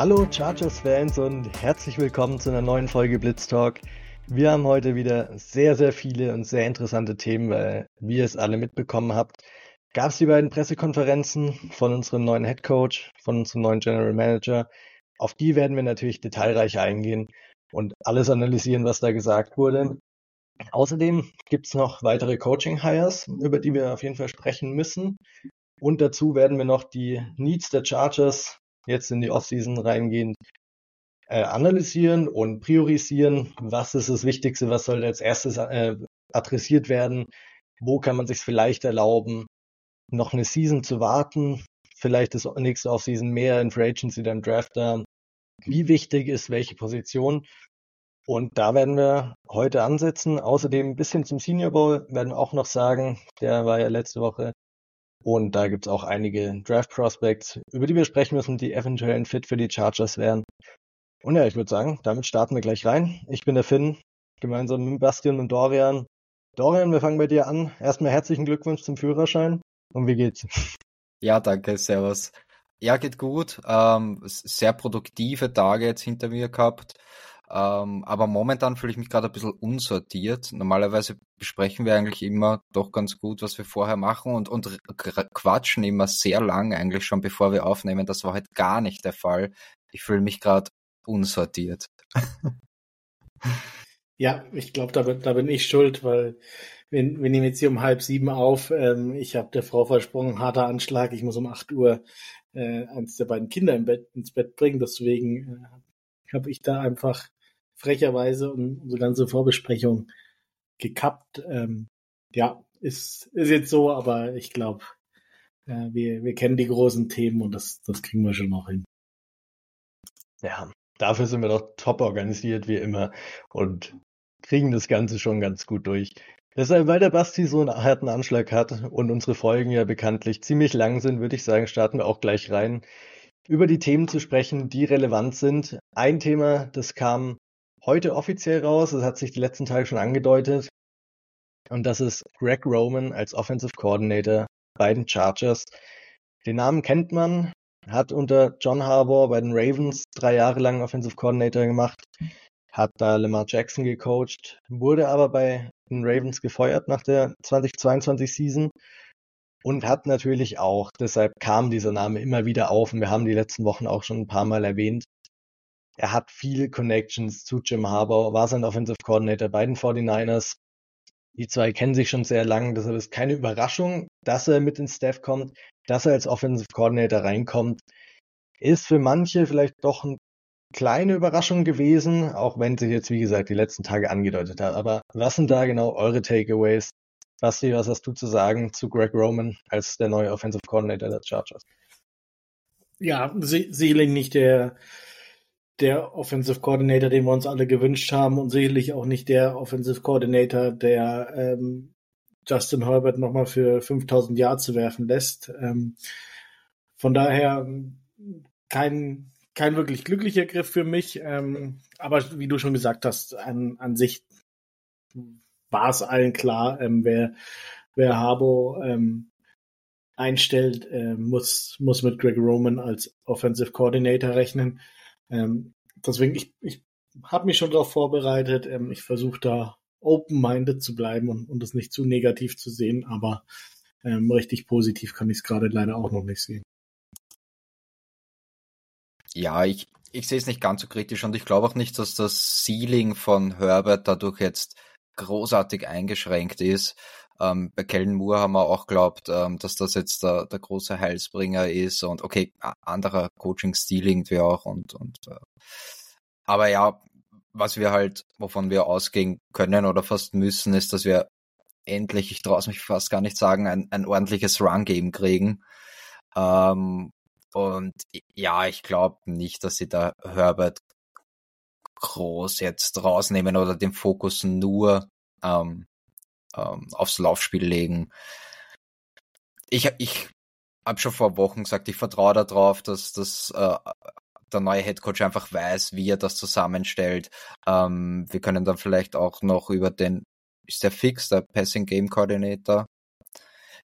Hallo Chargers-Fans und herzlich willkommen zu einer neuen Folge Blitz Talk. Wir haben heute wieder sehr, sehr viele und sehr interessante Themen, weil, wie ihr es alle mitbekommen habt, gab es die beiden Pressekonferenzen von unserem neuen Head Coach, von unserem neuen General Manager. Auf die werden wir natürlich detailreich eingehen und alles analysieren, was da gesagt wurde. Außerdem gibt es noch weitere Coaching-Hires, über die wir auf jeden Fall sprechen müssen. Und dazu werden wir noch die Needs der Chargers jetzt in die Offseason reingehen, äh, analysieren und priorisieren. Was ist das Wichtigste? Was soll als erstes äh, adressiert werden? Wo kann man sich vielleicht erlauben, noch eine Season zu warten? Vielleicht das nächste Offseason mehr in Free Agency, dann Draft da. Wie wichtig ist welche Position? Und da werden wir heute ansetzen. Außerdem ein bisschen zum Senior Bowl werden wir auch noch sagen. Der war ja letzte Woche. Und da gibt es auch einige Draft Prospects, über die wir sprechen müssen, die eventuell ein Fit für die Chargers wären. Und ja, ich würde sagen, damit starten wir gleich rein. Ich bin der Finn, gemeinsam mit Bastian und Dorian. Dorian, wir fangen bei dir an. Erstmal herzlichen Glückwunsch zum Führerschein. Und wie geht's? Ja, danke, servus. Ja, geht gut. Ähm, sehr produktive Tage jetzt hinter mir gehabt. Ähm, aber momentan fühle ich mich gerade ein bisschen unsortiert. Normalerweise besprechen wir eigentlich immer doch ganz gut, was wir vorher machen und, und quatschen immer sehr lang eigentlich schon, bevor wir aufnehmen. Das war halt gar nicht der Fall. Ich fühle mich gerade unsortiert. ja, ich glaube, da, da bin ich schuld, weil wir, wir nehmen jetzt hier um halb sieben auf. Ähm, ich habe der Frau versprochen, harter Anschlag. Ich muss um acht Uhr äh, eins der beiden Kinder im Bett, ins Bett bringen. Deswegen äh, habe ich da einfach frecherweise unsere ganze Vorbesprechung gekappt. Ähm, ja, ist, ist jetzt so, aber ich glaube, äh, wir, wir kennen die großen Themen und das, das kriegen wir schon noch hin. Ja, dafür sind wir doch top organisiert wie immer und kriegen das Ganze schon ganz gut durch. Deshalb, weil der Basti so einen harten Anschlag hat und unsere Folgen ja bekanntlich ziemlich lang sind, würde ich sagen, starten wir auch gleich rein, über die Themen zu sprechen, die relevant sind. Ein Thema, das kam heute offiziell raus. Das hat sich die letzten Tage schon angedeutet. Und das ist Greg Roman als Offensive Coordinator bei den Chargers. Den Namen kennt man, hat unter John Harbour bei den Ravens drei Jahre lang Offensive Coordinator gemacht, hat da Lamar Jackson gecoacht, wurde aber bei den Ravens gefeuert nach der 2022 Season und hat natürlich auch, deshalb kam dieser Name immer wieder auf und wir haben die letzten Wochen auch schon ein paar Mal erwähnt, er hat viele Connections zu Jim Harbour, war sein Offensive Coordinator bei den 49ers. Die zwei kennen sich schon sehr lang, deshalb ist keine Überraschung, dass er mit ins Staff kommt, dass er als Offensive Coordinator reinkommt. Ist für manche vielleicht doch eine kleine Überraschung gewesen, auch wenn sich jetzt, wie gesagt, die letzten Tage angedeutet hat. Aber was sind da genau eure Takeaways? Basti, was hast du zu sagen zu Greg Roman als der neue Offensive Coordinator der Chargers? Ja, sicherlich nicht der der Offensive Coordinator, den wir uns alle gewünscht haben und sicherlich auch nicht der Offensive Coordinator, der ähm, Justin Herbert nochmal für 5000 Yards zu werfen lässt. Ähm, von daher kein, kein wirklich glücklicher Griff für mich. Ähm, aber wie du schon gesagt hast, an, an sich war es allen klar, ähm, wer, wer Harbo ähm, einstellt, äh, muss, muss mit Greg Roman als Offensive Coordinator rechnen. Ähm, deswegen, ich, ich habe mich schon darauf vorbereitet. Ähm, ich versuche da open-minded zu bleiben und, und das nicht zu negativ zu sehen, aber ähm, richtig positiv kann ich es gerade leider auch noch nicht sehen. Ja, ich, ich sehe es nicht ganz so kritisch und ich glaube auch nicht, dass das Ceiling von Herbert dadurch jetzt großartig eingeschränkt ist. Ähm, bei Kellen Moore haben wir auch glaubt, ähm, dass das jetzt der, der große Heilsbringer ist und okay, anderer Coaching-Stil irgendwie auch und, und äh, aber ja, was wir halt, wovon wir ausgehen können oder fast müssen, ist, dass wir endlich, ich traue mich fast gar nicht sagen, ein, ein ordentliches Run-Game kriegen. Ähm, und ja, ich glaube nicht, dass sie da Herbert groß jetzt rausnehmen oder den Fokus nur ähm, ähm, aufs Laufspiel legen. Ich, ich habe schon vor Wochen gesagt, ich vertraue darauf, dass, dass äh, der neue Headcoach einfach weiß, wie er das zusammenstellt. Ähm, wir können dann vielleicht auch noch über den, ist der fix, der Passing Game Coordinator?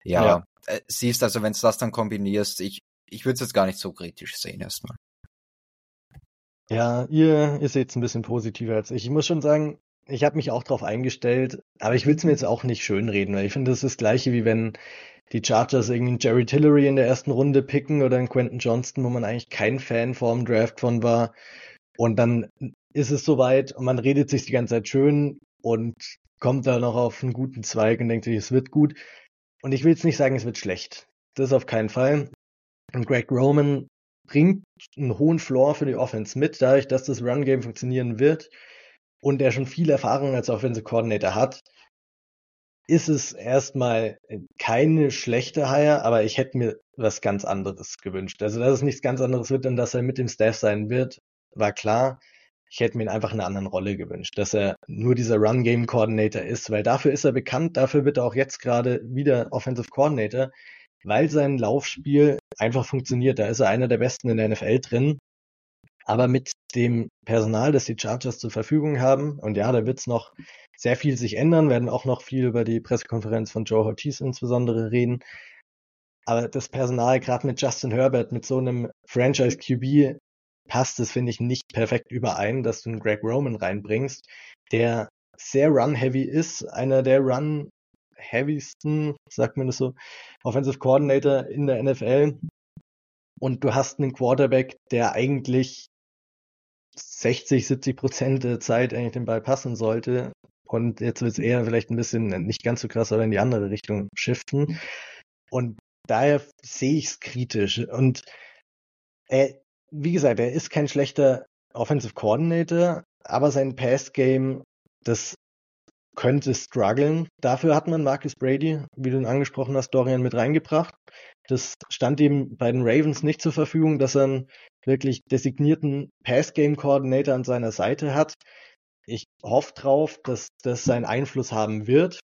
Ja, ja. Äh, siehst also, wenn du das dann kombinierst, ich, ich würde es jetzt gar nicht so kritisch sehen erstmal. Ja, ihr, ihr seht es ein bisschen positiver als ich. Ich muss schon sagen, ich habe mich auch darauf eingestellt, aber ich will es mir jetzt auch nicht schönreden, weil ich finde, das ist das gleiche, wie wenn die Chargers irgendwie Jerry Tillery in der ersten Runde picken oder einen Quentin Johnston, wo man eigentlich kein Fan vorm Draft von war. Und dann ist es soweit und man redet sich die ganze Zeit schön und kommt da noch auf einen guten Zweig und denkt sich, es wird gut. Und ich will jetzt nicht sagen, es wird schlecht. Das auf keinen Fall. Und Greg Roman bringt einen hohen Floor für die Offense mit, dadurch, dass das Run-Game funktionieren wird und er schon viel Erfahrung als Offensive Coordinator hat, ist es erstmal keine schlechte Hire, aber ich hätte mir was ganz anderes gewünscht. Also, dass es nichts ganz anderes wird, und dass er mit dem Staff sein wird, war klar. Ich hätte mir ihn einfach in einer anderen Rolle gewünscht, dass er nur dieser Run-Game-Coordinator ist, weil dafür ist er bekannt, dafür wird er auch jetzt gerade wieder Offensive Coordinator, weil sein Laufspiel einfach funktioniert. Da ist er einer der Besten in der NFL drin. Aber mit dem Personal, das die Chargers zur Verfügung haben, und ja, da wird es noch sehr viel sich ändern, werden auch noch viel über die Pressekonferenz von Joe Ortiz insbesondere reden. Aber das Personal, gerade mit Justin Herbert, mit so einem Franchise QB, passt es, finde ich, nicht perfekt überein, dass du einen Greg Roman reinbringst, der sehr run-heavy ist, einer der run-heavysten, sagt man das so, Offensive Coordinator in der NFL. Und du hast einen Quarterback, der eigentlich 60, 70 Prozent der Zeit eigentlich den Ball passen sollte. Und jetzt wird es eher vielleicht ein bisschen nicht ganz so krass, aber in die andere Richtung shiften. Und daher sehe ich es kritisch. Und er, wie gesagt, er ist kein schlechter Offensive Coordinator, aber sein Pass-Game, das könnte strugglen. Dafür hat man Marcus Brady, wie du ihn angesprochen hast, Dorian mit reingebracht. Das stand ihm bei den Ravens nicht zur Verfügung, dass er einen wirklich designierten Pass-Game-Coordinator an seiner Seite hat. Ich hoffe drauf, dass das seinen Einfluss haben wird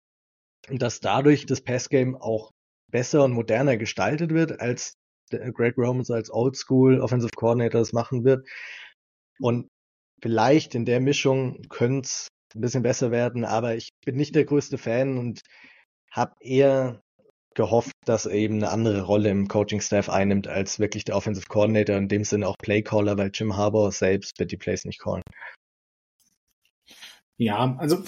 und dass dadurch das Pass-Game auch besser und moderner gestaltet wird, als Greg Romans als Oldschool Offensive Coordinator das machen wird. Und vielleicht in der Mischung könnte es ein bisschen besser werden, aber ich bin nicht der größte Fan und habe eher gehofft, dass er eben eine andere Rolle im Coaching-Staff einnimmt als wirklich der Offensive Coordinator, in dem Sinne auch Playcaller, weil Jim Harbour selbst wird die Plays nicht callen. Ja, also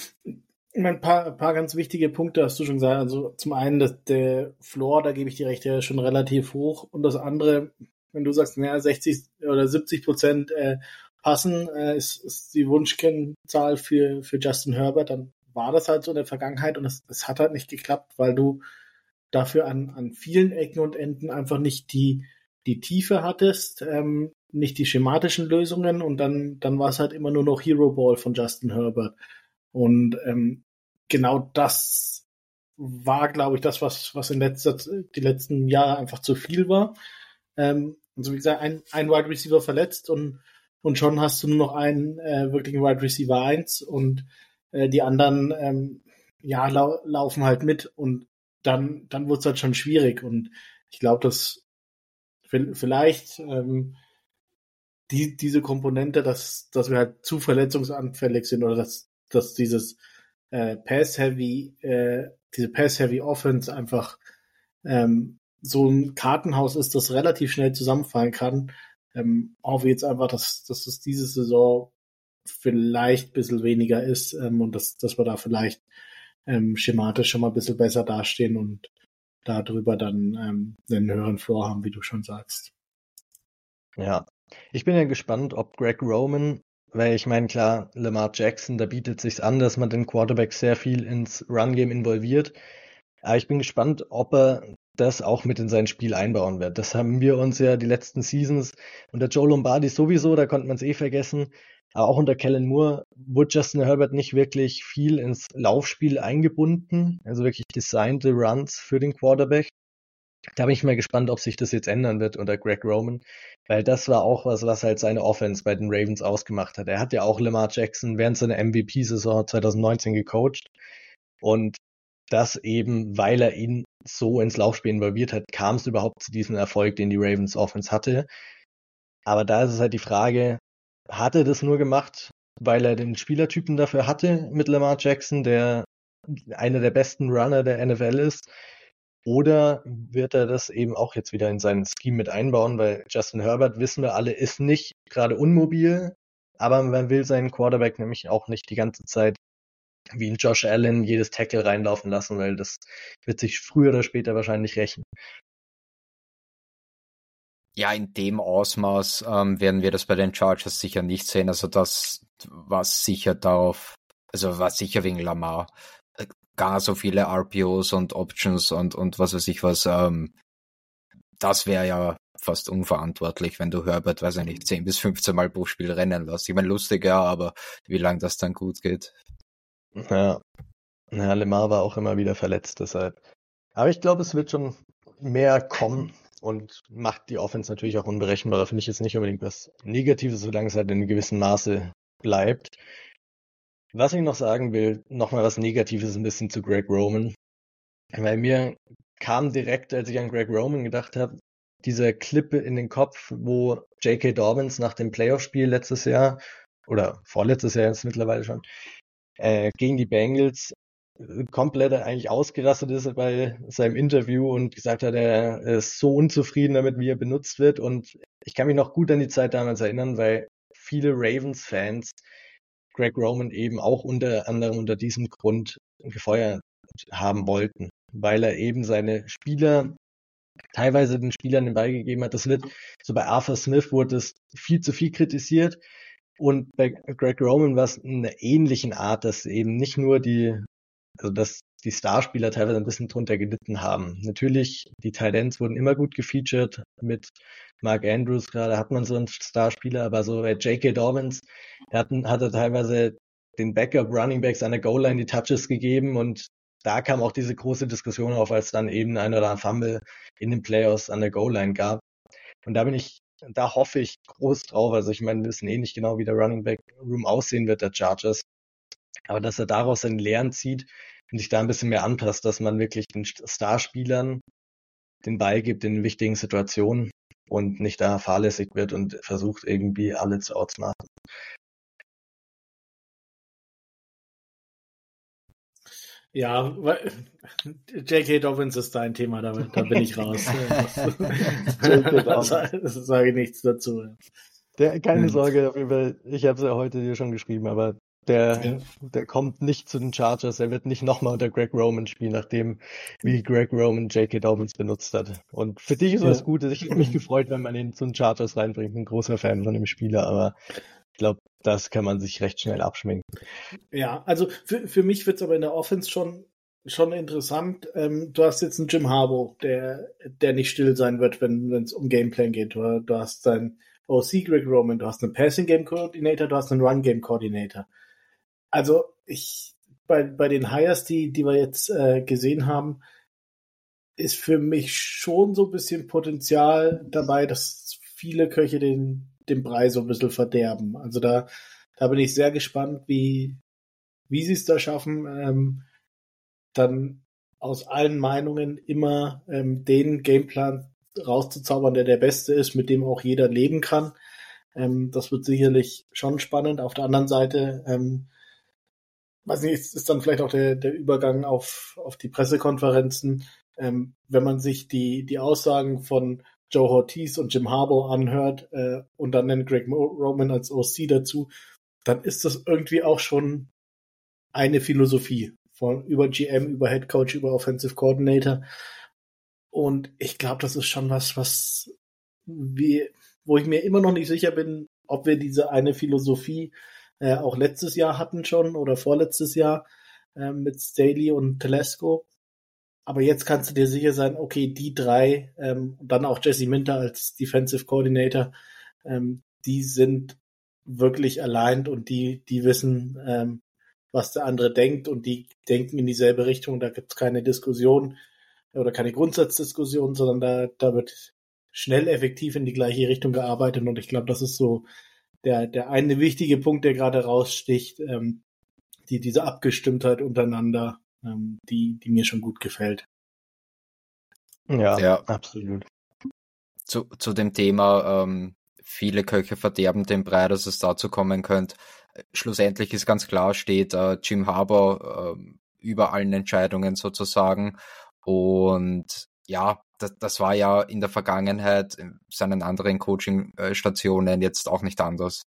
ein paar, paar ganz wichtige Punkte hast du schon gesagt. Also zum einen, dass der Floor, da gebe ich dir recht, der ist schon relativ hoch. Und das andere, wenn du sagst, naja, 60 oder 70 Prozent äh, passen, äh, ist, ist die Wunschkennzahl für, für Justin Herbert, dann war das halt so in der Vergangenheit und es, es hat halt nicht geklappt, weil du dafür an, an vielen Ecken und Enden einfach nicht die, die Tiefe hattest, ähm, nicht die schematischen Lösungen und dann, dann war es halt immer nur noch Hero Ball von Justin Herbert. Und ähm, genau das war, glaube ich, das, was, was in letzter, die letzten Jahre einfach zu viel war. Ähm, also wie gesagt, ein, ein Wide Receiver verletzt und, und schon hast du nur noch einen äh, wirklichen Wide Receiver 1 und äh, die anderen ähm, ja lau laufen halt mit und dann, dann wird es halt schon schwierig. Und ich glaube, dass vielleicht ähm, die, diese Komponente, dass, dass wir halt zu verletzungsanfällig sind oder dass, dass dieses äh, Pass-Heavy, äh, diese Pass-Heavy Offense einfach ähm, so ein Kartenhaus ist, das relativ schnell zusammenfallen kann. Ähm, hoffe jetzt einfach, dass, dass das diese Saison vielleicht ein bisschen weniger ist ähm, und dass, dass wir da vielleicht ähm, schematisch schon mal ein bisschen besser dastehen und darüber dann ähm, einen höheren Floor haben, wie du schon sagst. Ja, ich bin ja gespannt, ob Greg Roman, weil ich meine, klar, Lamar Jackson, da bietet sich an, dass man den Quarterback sehr viel ins Run-Game involviert. Aber ich bin gespannt, ob er das auch mit in sein Spiel einbauen wird. Das haben wir uns ja die letzten Seasons unter Joe Lombardi sowieso, da konnte man es eh vergessen, aber auch unter Kellen Moore wurde Justin Herbert nicht wirklich viel ins Laufspiel eingebunden, also wirklich designte Runs für den Quarterback. Da bin ich mal gespannt, ob sich das jetzt ändern wird unter Greg Roman, weil das war auch was, was halt seine Offense bei den Ravens ausgemacht hat. Er hat ja auch Lamar Jackson während seiner MVP-Saison 2019 gecoacht und das eben, weil er ihn so ins Laufspiel involviert hat, kam es überhaupt zu diesem Erfolg, den die Ravens Offense hatte. Aber da ist es halt die Frage, hat er das nur gemacht, weil er den Spielertypen dafür hatte mit Lamar Jackson, der einer der besten Runner der NFL ist? Oder wird er das eben auch jetzt wieder in seinen Scheme mit einbauen? Weil Justin Herbert, wissen wir alle, ist nicht gerade unmobil. aber man will seinen Quarterback nämlich auch nicht die ganze Zeit wie ein Josh Allen jedes Tackle reinlaufen lassen, weil das wird sich früher oder später wahrscheinlich rächen. Ja, in dem Ausmaß ähm, werden wir das bei den Chargers sicher nicht sehen. Also das war sicher darauf, also war sicher wegen Lamar äh, gar so viele RPOs und Options und und was weiß ich was. Ähm, das wäre ja fast unverantwortlich, wenn du Herbert, weiß ich nicht, 10 bis 15 Mal pro Spiel rennen lässt. Ich meine, lustig, ja, aber wie lange das dann gut geht. Ja. Ja, Lemar war auch immer wieder verletzt, deshalb. Aber ich glaube, es wird schon mehr kommen und macht die Offense natürlich auch unberechenbarer. Finde ich jetzt nicht unbedingt was Negatives, solange es halt in gewissem Maße bleibt. Was ich noch sagen will, nochmal was Negatives ein bisschen zu Greg Roman. Weil mir kam direkt, als ich an Greg Roman gedacht habe, dieser Clip in den Kopf, wo J.K. Dobbins nach dem Playoff-Spiel letztes Jahr oder vorletztes Jahr jetzt mittlerweile schon äh, gegen die Bengals komplett eigentlich ausgerastet ist bei seinem Interview und gesagt hat, er ist so unzufrieden damit, wie er benutzt wird. Und ich kann mich noch gut an die Zeit damals erinnern, weil viele Ravens-Fans Greg Roman eben auch unter anderem unter diesem Grund gefeuert haben wollten, weil er eben seine Spieler teilweise den Spielern den Ball gegeben hat. Das wird, so bei Arthur Smith wurde es viel zu viel kritisiert. Und bei Greg Roman war es in einer ähnlichen Art, dass eben nicht nur die, also dass die Starspieler teilweise ein bisschen drunter gelitten haben. Natürlich, die Titans wurden immer gut gefeatured. Mit Mark Andrews gerade hat man so einen Starspieler, aber so bei J.K. Dobbins, der hat, hat er teilweise den Backup Running Backs an der Goal-Line die Touches gegeben und da kam auch diese große Diskussion auf, als dann eben ein oder ein Fumble in den Playoffs an der Goal-Line gab. Und da bin ich, da hoffe ich groß drauf. Also ich meine, wir wissen eh nicht genau, wie der Running Back Room aussehen wird, der Chargers. Aber dass er daraus seinen Lehren zieht und sich da ein bisschen mehr anpasst, dass man wirklich den Starspielern den Ball gibt in wichtigen Situationen und nicht da fahrlässig wird und versucht irgendwie alle zu outsmarten. Ja, J.K. Dobbins ist dein Thema, da, da bin ich raus. das sage ich nichts dazu. Der, keine hm. Sorge, ich habe es ja heute dir schon geschrieben, aber der, ja. der kommt nicht zu den Chargers. Er wird nicht nochmal unter Greg Roman spielen, nachdem wie Greg Roman J.K. Dobbins benutzt hat. Und für dich ist das ja. gut. Ich habe mich gefreut, wenn man ihn zu den Chargers reinbringt. Ein großer Fan von dem Spieler, aber ich glaube, das kann man sich recht schnell abschminken. Ja, also für, für mich wird es aber in der Offense schon, schon interessant. Ähm, du hast jetzt einen Jim Harbour, der, der nicht still sein wird, wenn es um Gameplan geht. Du, du hast deinen OC Greg Roman, du hast einen Passing Game Coordinator, du hast einen Run Game Coordinator. Also ich bei, bei den Hires, die, die wir jetzt äh, gesehen haben, ist für mich schon so ein bisschen Potenzial dabei, dass viele Köche den, den Brei so ein bisschen verderben. Also da, da bin ich sehr gespannt, wie, wie sie es da schaffen, ähm, dann aus allen Meinungen immer ähm, den Gameplan rauszuzaubern, der der beste ist, mit dem auch jeder leben kann. Ähm, das wird sicherlich schon spannend. Auf der anderen Seite, ähm, weiß nicht, ist, dann vielleicht auch der, der Übergang auf, auf die Pressekonferenzen. Ähm, wenn man sich die, die Aussagen von Joe Ortiz und Jim Harbaugh anhört äh, und dann nennt Greg Roman als OC dazu, dann ist das irgendwie auch schon eine Philosophie von über GM, über Head Coach, über Offensive Coordinator. Und ich glaube, das ist schon was, was wir, wo ich mir immer noch nicht sicher bin, ob wir diese eine Philosophie äh, auch letztes Jahr hatten schon oder vorletztes Jahr äh, mit Staley und Telesco. Aber jetzt kannst du dir sicher sein, okay, die drei, ähm, dann auch Jesse Minter als Defensive Coordinator, ähm, die sind wirklich allein und die, die wissen, ähm, was der andere denkt und die denken in dieselbe Richtung. Da gibt es keine Diskussion oder keine Grundsatzdiskussion, sondern da, da wird schnell effektiv in die gleiche Richtung gearbeitet und ich glaube, das ist so der, der eine wichtige Punkt, der gerade raussticht, ähm, die, diese Abgestimmtheit untereinander, ähm, die, die mir schon gut gefällt. Ja, ja. absolut. Zu, zu dem Thema, ähm, viele Köche verderben den Brei, dass es dazu kommen könnte. Schlussendlich ist ganz klar, steht äh, Jim Harbour äh, über allen Entscheidungen sozusagen. Und ja, das, das war ja in der Vergangenheit in seinen anderen Coaching-Stationen jetzt auch nicht anders.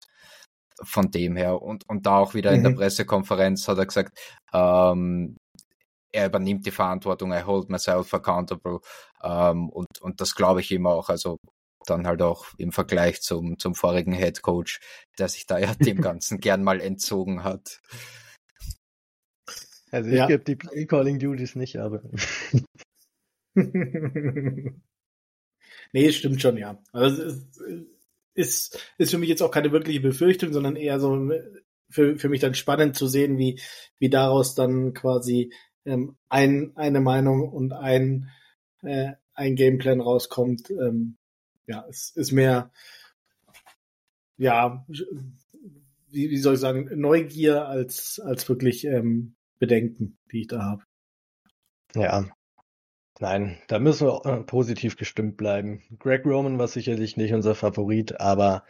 von dem her. Und, und da auch wieder mhm. in der mhm. Pressekonferenz hat er gesagt, ähm, er übernimmt die Verantwortung, I hold myself accountable. Ähm, und, und das glaube ich ihm auch. Also dann halt auch im Vergleich zum, zum vorigen Head Coach, der sich da ja dem Ganzen gern mal entzogen hat. Also ich ja. gebe die Play Calling Duties nicht, aber. nee, stimmt schon, ja. Also es ist, ist für mich jetzt auch keine wirkliche Befürchtung, sondern eher so für, für mich dann spannend zu sehen, wie, wie daraus dann quasi ähm, ein, eine Meinung und ein, äh, ein Gameplan rauskommt. Ähm, ja, es ist mehr, ja, wie, wie soll ich sagen, Neugier als, als wirklich ähm, Bedenken, die ich da habe. Ja. Nein, da müssen wir äh, positiv gestimmt bleiben. Greg Roman war sicherlich nicht unser Favorit, aber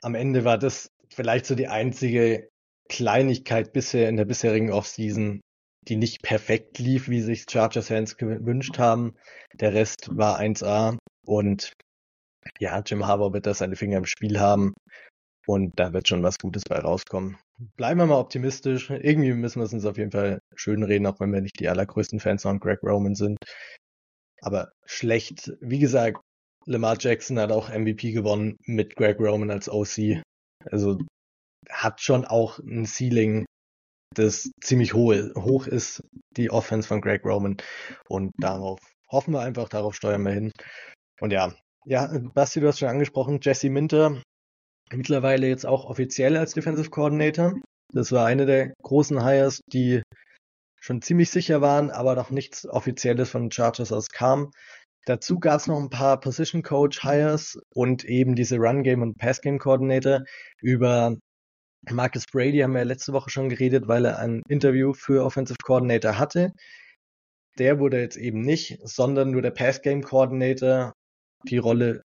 am Ende war das vielleicht so die einzige Kleinigkeit bisher in der bisherigen Offseason, die nicht perfekt lief, wie sich Chargers-Fans gewünscht haben. Der Rest war 1A und ja, Jim Harbour wird da seine Finger im Spiel haben und da wird schon was Gutes bei rauskommen bleiben wir mal optimistisch. Irgendwie müssen wir es uns auf jeden Fall schön reden, auch wenn wir nicht die allergrößten Fans von Greg Roman sind. Aber schlecht, wie gesagt, Lamar Jackson hat auch MVP gewonnen mit Greg Roman als OC. Also hat schon auch ein Ceiling, das ziemlich hohe, hoch ist, die Offense von Greg Roman. Und darauf hoffen wir einfach, darauf steuern wir hin. Und ja, ja, Basti, du hast schon angesprochen, Jesse Minter mittlerweile jetzt auch offiziell als Defensive Coordinator. Das war eine der großen Hires, die schon ziemlich sicher waren, aber noch nichts Offizielles von Chargers aus kam. Dazu gab es noch ein paar Position Coach Hires und eben diese Run Game und Pass Game Coordinator. Über Marcus Brady haben wir letzte Woche schon geredet, weil er ein Interview für Offensive Coordinator hatte. Der wurde jetzt eben nicht, sondern nur der Pass Game Coordinator. Die Rolle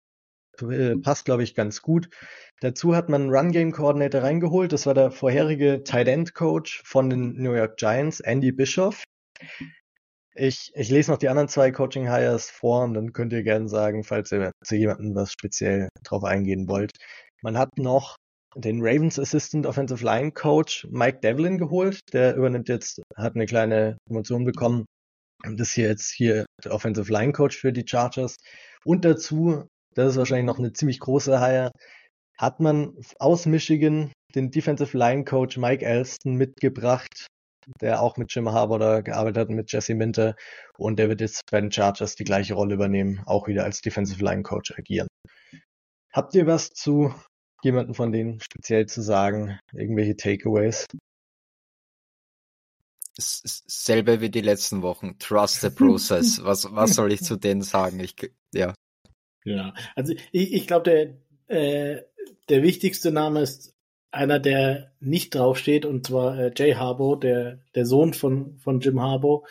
äh, passt, glaube ich, ganz gut. Dazu hat man einen Run Game Coordinator reingeholt. Das war der vorherige Tight End Coach von den New York Giants, Andy Bischoff. Ich, ich lese noch die anderen zwei Coaching Hires vor und dann könnt ihr gerne sagen, falls ihr zu jemandem was speziell drauf eingehen wollt. Man hat noch den Ravens Assistant Offensive Line Coach Mike Devlin geholt. Der übernimmt jetzt, hat eine kleine Promotion bekommen und ist hier jetzt hier der Offensive Line Coach für die Chargers. Und dazu das ist wahrscheinlich noch eine ziemlich große Hire, hat man aus Michigan den Defensive Line Coach Mike Elston mitgebracht, der auch mit Jim Harbour gearbeitet hat, mit Jesse Minter. Und der wird jetzt bei den Chargers die gleiche Rolle übernehmen, auch wieder als Defensive Line Coach agieren. Habt ihr was zu jemanden von denen speziell zu sagen? Irgendwelche Takeaways? Selbe wie die letzten Wochen. Trust the process. was, was soll ich zu denen sagen? Ich, ja. Ja, also ich, ich glaube, der, äh, der wichtigste Name ist einer, der nicht draufsteht, und zwar äh, Jay Harbo, der, der Sohn von, von Jim Harbo,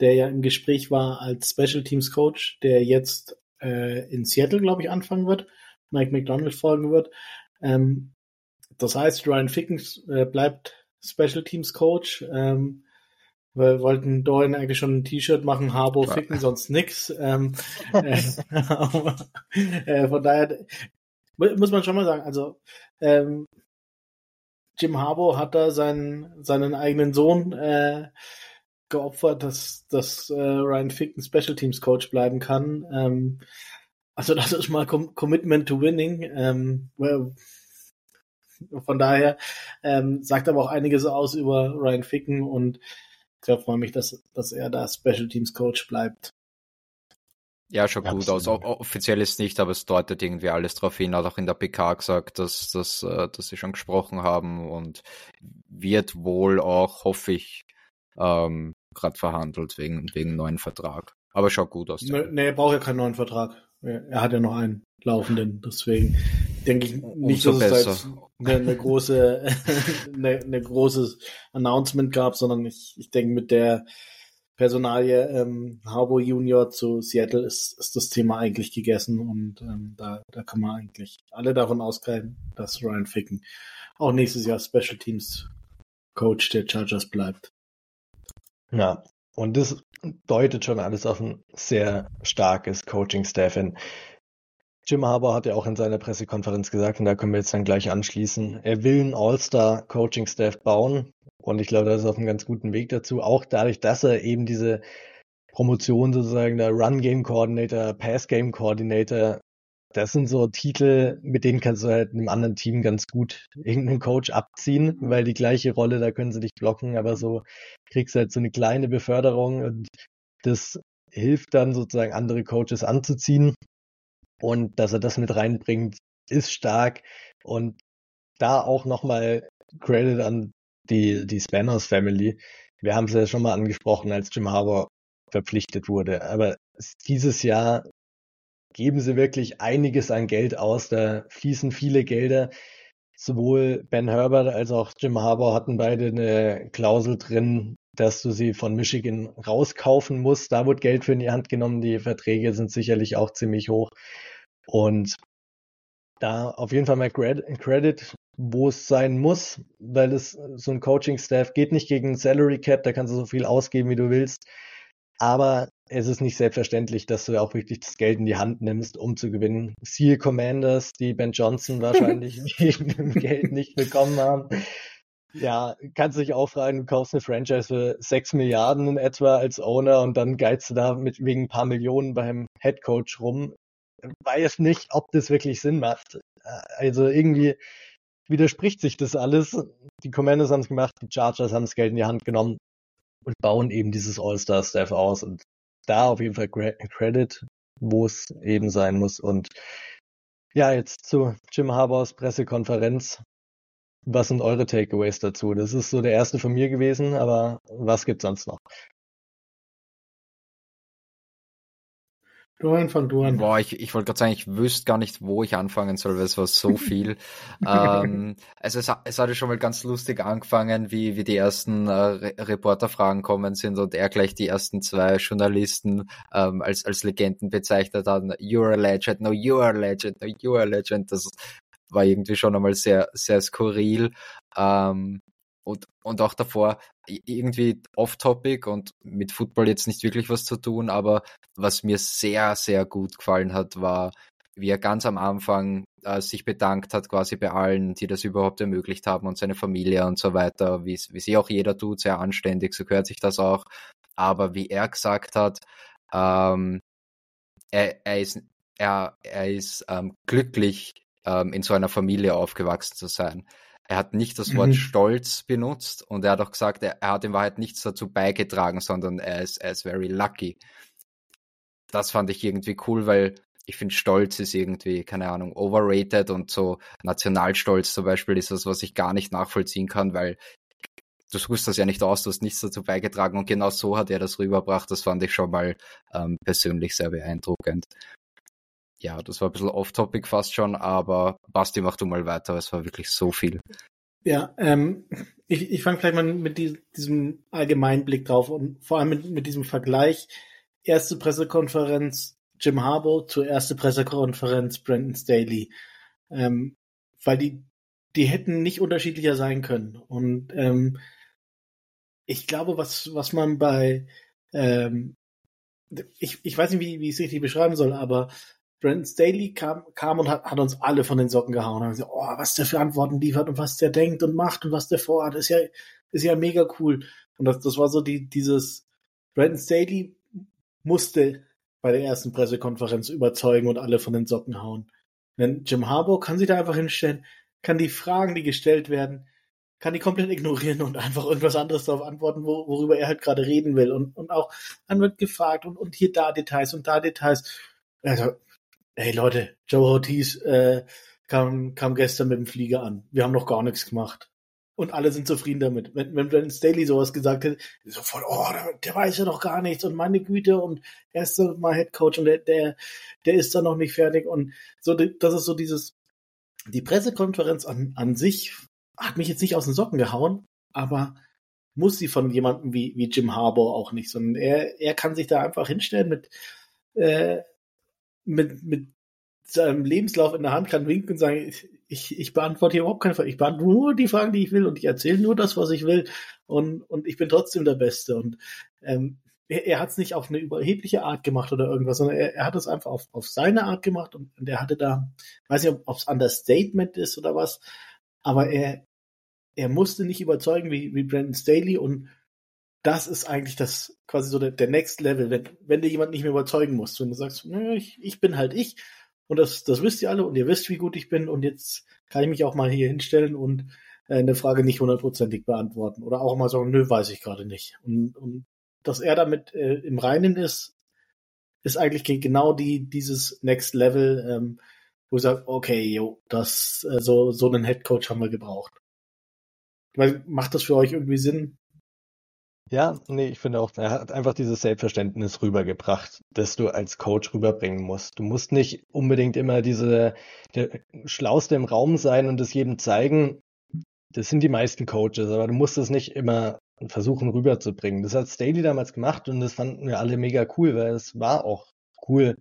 der ja im Gespräch war als Special Teams Coach, der jetzt äh, in Seattle, glaube ich, anfangen wird, Mike McDonald folgen wird. Ähm, das heißt, Ryan Fickens äh, bleibt Special Teams Coach. Ähm, wir wollten Doran eigentlich schon ein T-Shirt machen, Harbo ficken, sonst nix. Ähm, äh, äh, von daher muss man schon mal sagen, also ähm, Jim Harbo hat da seinen, seinen eigenen Sohn äh, geopfert, dass, dass äh, Ryan Fick ein Special Teams Coach bleiben kann. Ähm, also das ist mal Com Commitment to Winning. Ähm, well, von daher ähm, sagt aber auch einiges aus über Ryan Ficken und ich freue mich, dass, dass er da Special Teams Coach bleibt. Ja, schaut gut aus. Offiziell ist nicht, aber es deutet irgendwie alles darauf hin. Hat auch in der PK gesagt, dass, dass, äh, dass sie schon gesprochen haben und wird wohl auch, hoffe ich, ähm, gerade verhandelt wegen, wegen neuen Vertrag. Aber schaut gut aus. Nee, nee, er braucht ja keinen neuen Vertrag. Er hat ja noch einen laufenden. Deswegen denke ich nicht, Umso dass es da eine, eine, große, eine, eine große Announcement gab, sondern ich, ich denke mit der Personalie ähm, Harbour Junior zu Seattle ist, ist das Thema eigentlich gegessen und ähm, da, da kann man eigentlich alle davon ausgehen, dass Ryan Ficken auch nächstes Jahr Special Teams Coach der Chargers bleibt. Ja, und das deutet schon alles auf ein sehr starkes Coaching-Staff hin. Jim Harbour hat ja auch in seiner Pressekonferenz gesagt, und da können wir jetzt dann gleich anschließen, er will einen All-Star-Coaching-Staff bauen. Und ich glaube, das ist auf einem ganz guten Weg dazu. Auch dadurch, dass er eben diese Promotion sozusagen der Run-Game-Coordinator, Pass-Game-Coordinator, das sind so Titel, mit denen kannst du halt einem anderen Team ganz gut irgendeinen Coach abziehen, weil die gleiche Rolle, da können sie dich blocken, aber so kriegst du halt so eine kleine Beförderung und das hilft dann sozusagen andere Coaches anzuziehen. Und dass er das mit reinbringt, ist stark. Und da auch nochmal Credit an die, die Spanners Family. Wir haben es ja schon mal angesprochen, als Jim Harbour verpflichtet wurde. Aber dieses Jahr geben sie wirklich einiges an Geld aus. Da fließen viele Gelder. Sowohl Ben Herbert als auch Jim Harbour hatten beide eine Klausel drin, dass du sie von Michigan rauskaufen musst. Da wird Geld für in die Hand genommen. Die Verträge sind sicherlich auch ziemlich hoch. Und da auf jeden Fall mal Credit, wo es sein muss, weil es so ein Coaching-Staff geht nicht gegen Salary Cap, da kannst du so viel ausgeben, wie du willst. Aber es ist nicht selbstverständlich, dass du auch wirklich das Geld in die Hand nimmst, um zu gewinnen. Seal Commanders, die Ben Johnson wahrscheinlich wegen dem Geld nicht bekommen haben, ja, kannst dich auch fragen, du kaufst eine Franchise für sechs Milliarden in etwa als Owner und dann geizt du da mit wegen ein paar Millionen beim Head Coach rum. Weiß nicht, ob das wirklich Sinn macht. Also irgendwie widerspricht sich das alles. Die Commanders haben es gemacht, die Chargers haben das Geld in die Hand genommen und bauen eben dieses All-Star-Staff aus und da auf jeden Fall Credit, wo es eben sein muss. Und ja, jetzt zu Jim Harbors Pressekonferenz. Was sind eure Takeaways dazu? Das ist so der erste von mir gewesen, aber was gibt's sonst noch? Du fang du an. Boah, ich, ich wollte gerade sagen, ich wüsste gar nicht, wo ich anfangen soll, weil es war so viel. ähm, also es, es hatte schon mal ganz lustig angefangen, wie, wie die ersten äh, Re Reporterfragen kommen sind und er gleich die ersten zwei Journalisten ähm, als, als Legenden bezeichnet hat. You're a legend, no, you're a legend, no, you're a legend. Das war irgendwie schon einmal sehr, sehr skurril. Ähm, und, und auch davor irgendwie off-topic und mit Football jetzt nicht wirklich was zu tun, aber was mir sehr, sehr gut gefallen hat, war, wie er ganz am Anfang äh, sich bedankt hat, quasi bei allen, die das überhaupt ermöglicht haben und seine Familie und so weiter, wie eh auch jeder tut, sehr anständig, so gehört sich das auch. Aber wie er gesagt hat, ähm, er, er ist, er, er ist ähm, glücklich, ähm, in so einer Familie aufgewachsen zu sein. Er hat nicht das Wort mhm. Stolz benutzt und er hat auch gesagt, er, er, hat in Wahrheit nichts dazu beigetragen, sondern er ist, er ist very lucky. Das fand ich irgendwie cool, weil ich finde, Stolz ist irgendwie, keine Ahnung, overrated und so Nationalstolz zum Beispiel ist das, was ich gar nicht nachvollziehen kann, weil du suchst das ja nicht aus, du hast nichts dazu beigetragen und genau so hat er das rüberbracht. Das fand ich schon mal ähm, persönlich sehr beeindruckend ja, das war ein bisschen off-topic fast schon, aber Basti, mach du mal weiter, es war wirklich so viel. Ja, ähm, ich, ich fange vielleicht mal mit diesem allgemeinen Blick drauf und vor allem mit, mit diesem Vergleich. Erste Pressekonferenz Jim Harbaugh zur erste Pressekonferenz Brandon Staley. Ähm, weil die, die hätten nicht unterschiedlicher sein können. Und ähm, ich glaube, was, was man bei ähm, ich, ich weiß nicht, wie, wie ich es richtig beschreiben soll, aber Brandon Staley kam, kam und hat, hat uns alle von den Socken gehauen. Haben gesagt, oh, was der für Antworten liefert und was der denkt und macht und was der vorhat, ist ja, ist ja mega cool. Und das, das war so die, dieses, Brandon Staley musste bei der ersten Pressekonferenz überzeugen und alle von den Socken hauen. Denn Jim Harbaugh kann sich da einfach hinstellen, kann die Fragen, die gestellt werden, kann die komplett ignorieren und einfach irgendwas anderes darauf antworten, wo, worüber er halt gerade reden will. Und, und auch, dann wird gefragt und, und hier da Details und da Details. Also, hey Leute, Joe Ortiz äh, kam, kam gestern mit dem Flieger an. Wir haben noch gar nichts gemacht. Und alle sind zufrieden damit. Wenn, wenn, wenn Staley sowas gesagt hätte, so voll, oh, der, der weiß ja noch gar nichts und meine Güte und er ist so mal Head Coach und der, der, der ist da noch nicht fertig und so, das ist so dieses, die Pressekonferenz an, an sich hat mich jetzt nicht aus den Socken gehauen, aber muss sie von jemandem wie, wie Jim Harbour auch nicht, sondern er, er kann sich da einfach hinstellen mit, äh, mit, mit seinem Lebenslauf in der Hand kann winken und sagen, ich, ich beantworte hier überhaupt keine Fragen. Ich beantworte nur die Fragen, die ich will und ich erzähle nur das, was ich will und, und ich bin trotzdem der Beste. Und ähm, er, er hat es nicht auf eine überhebliche Art gemacht oder irgendwas, sondern er, er hat es einfach auf, auf seine Art gemacht und, und er hatte da, weiß nicht, ob es Understatement ist oder was, aber er, er musste nicht überzeugen wie, wie Brandon Staley und das ist eigentlich das quasi so der, der Next Level, wenn, wenn dir jemand nicht mehr überzeugen muss, wenn du sagst, nö, ich, ich bin halt ich und das, das wisst ihr alle und ihr wisst, wie gut ich bin und jetzt kann ich mich auch mal hier hinstellen und äh, eine Frage nicht hundertprozentig beantworten oder auch mal sagen, nö, weiß ich gerade nicht. Und, und dass er damit äh, im Reinen ist, ist eigentlich genau die, dieses Next Level, ähm, wo ich sage, okay, jo, das, äh, so, so einen Headcoach haben wir gebraucht. Weil, macht das für euch irgendwie Sinn? Ja, nee, ich finde auch, er hat einfach dieses Selbstverständnis rübergebracht, das du als Coach rüberbringen musst. Du musst nicht unbedingt immer diese, der Schlauste im Raum sein und es jedem zeigen. Das sind die meisten Coaches, aber du musst es nicht immer versuchen rüberzubringen. Das hat Staley damals gemacht und das fanden wir alle mega cool, weil es war auch cool,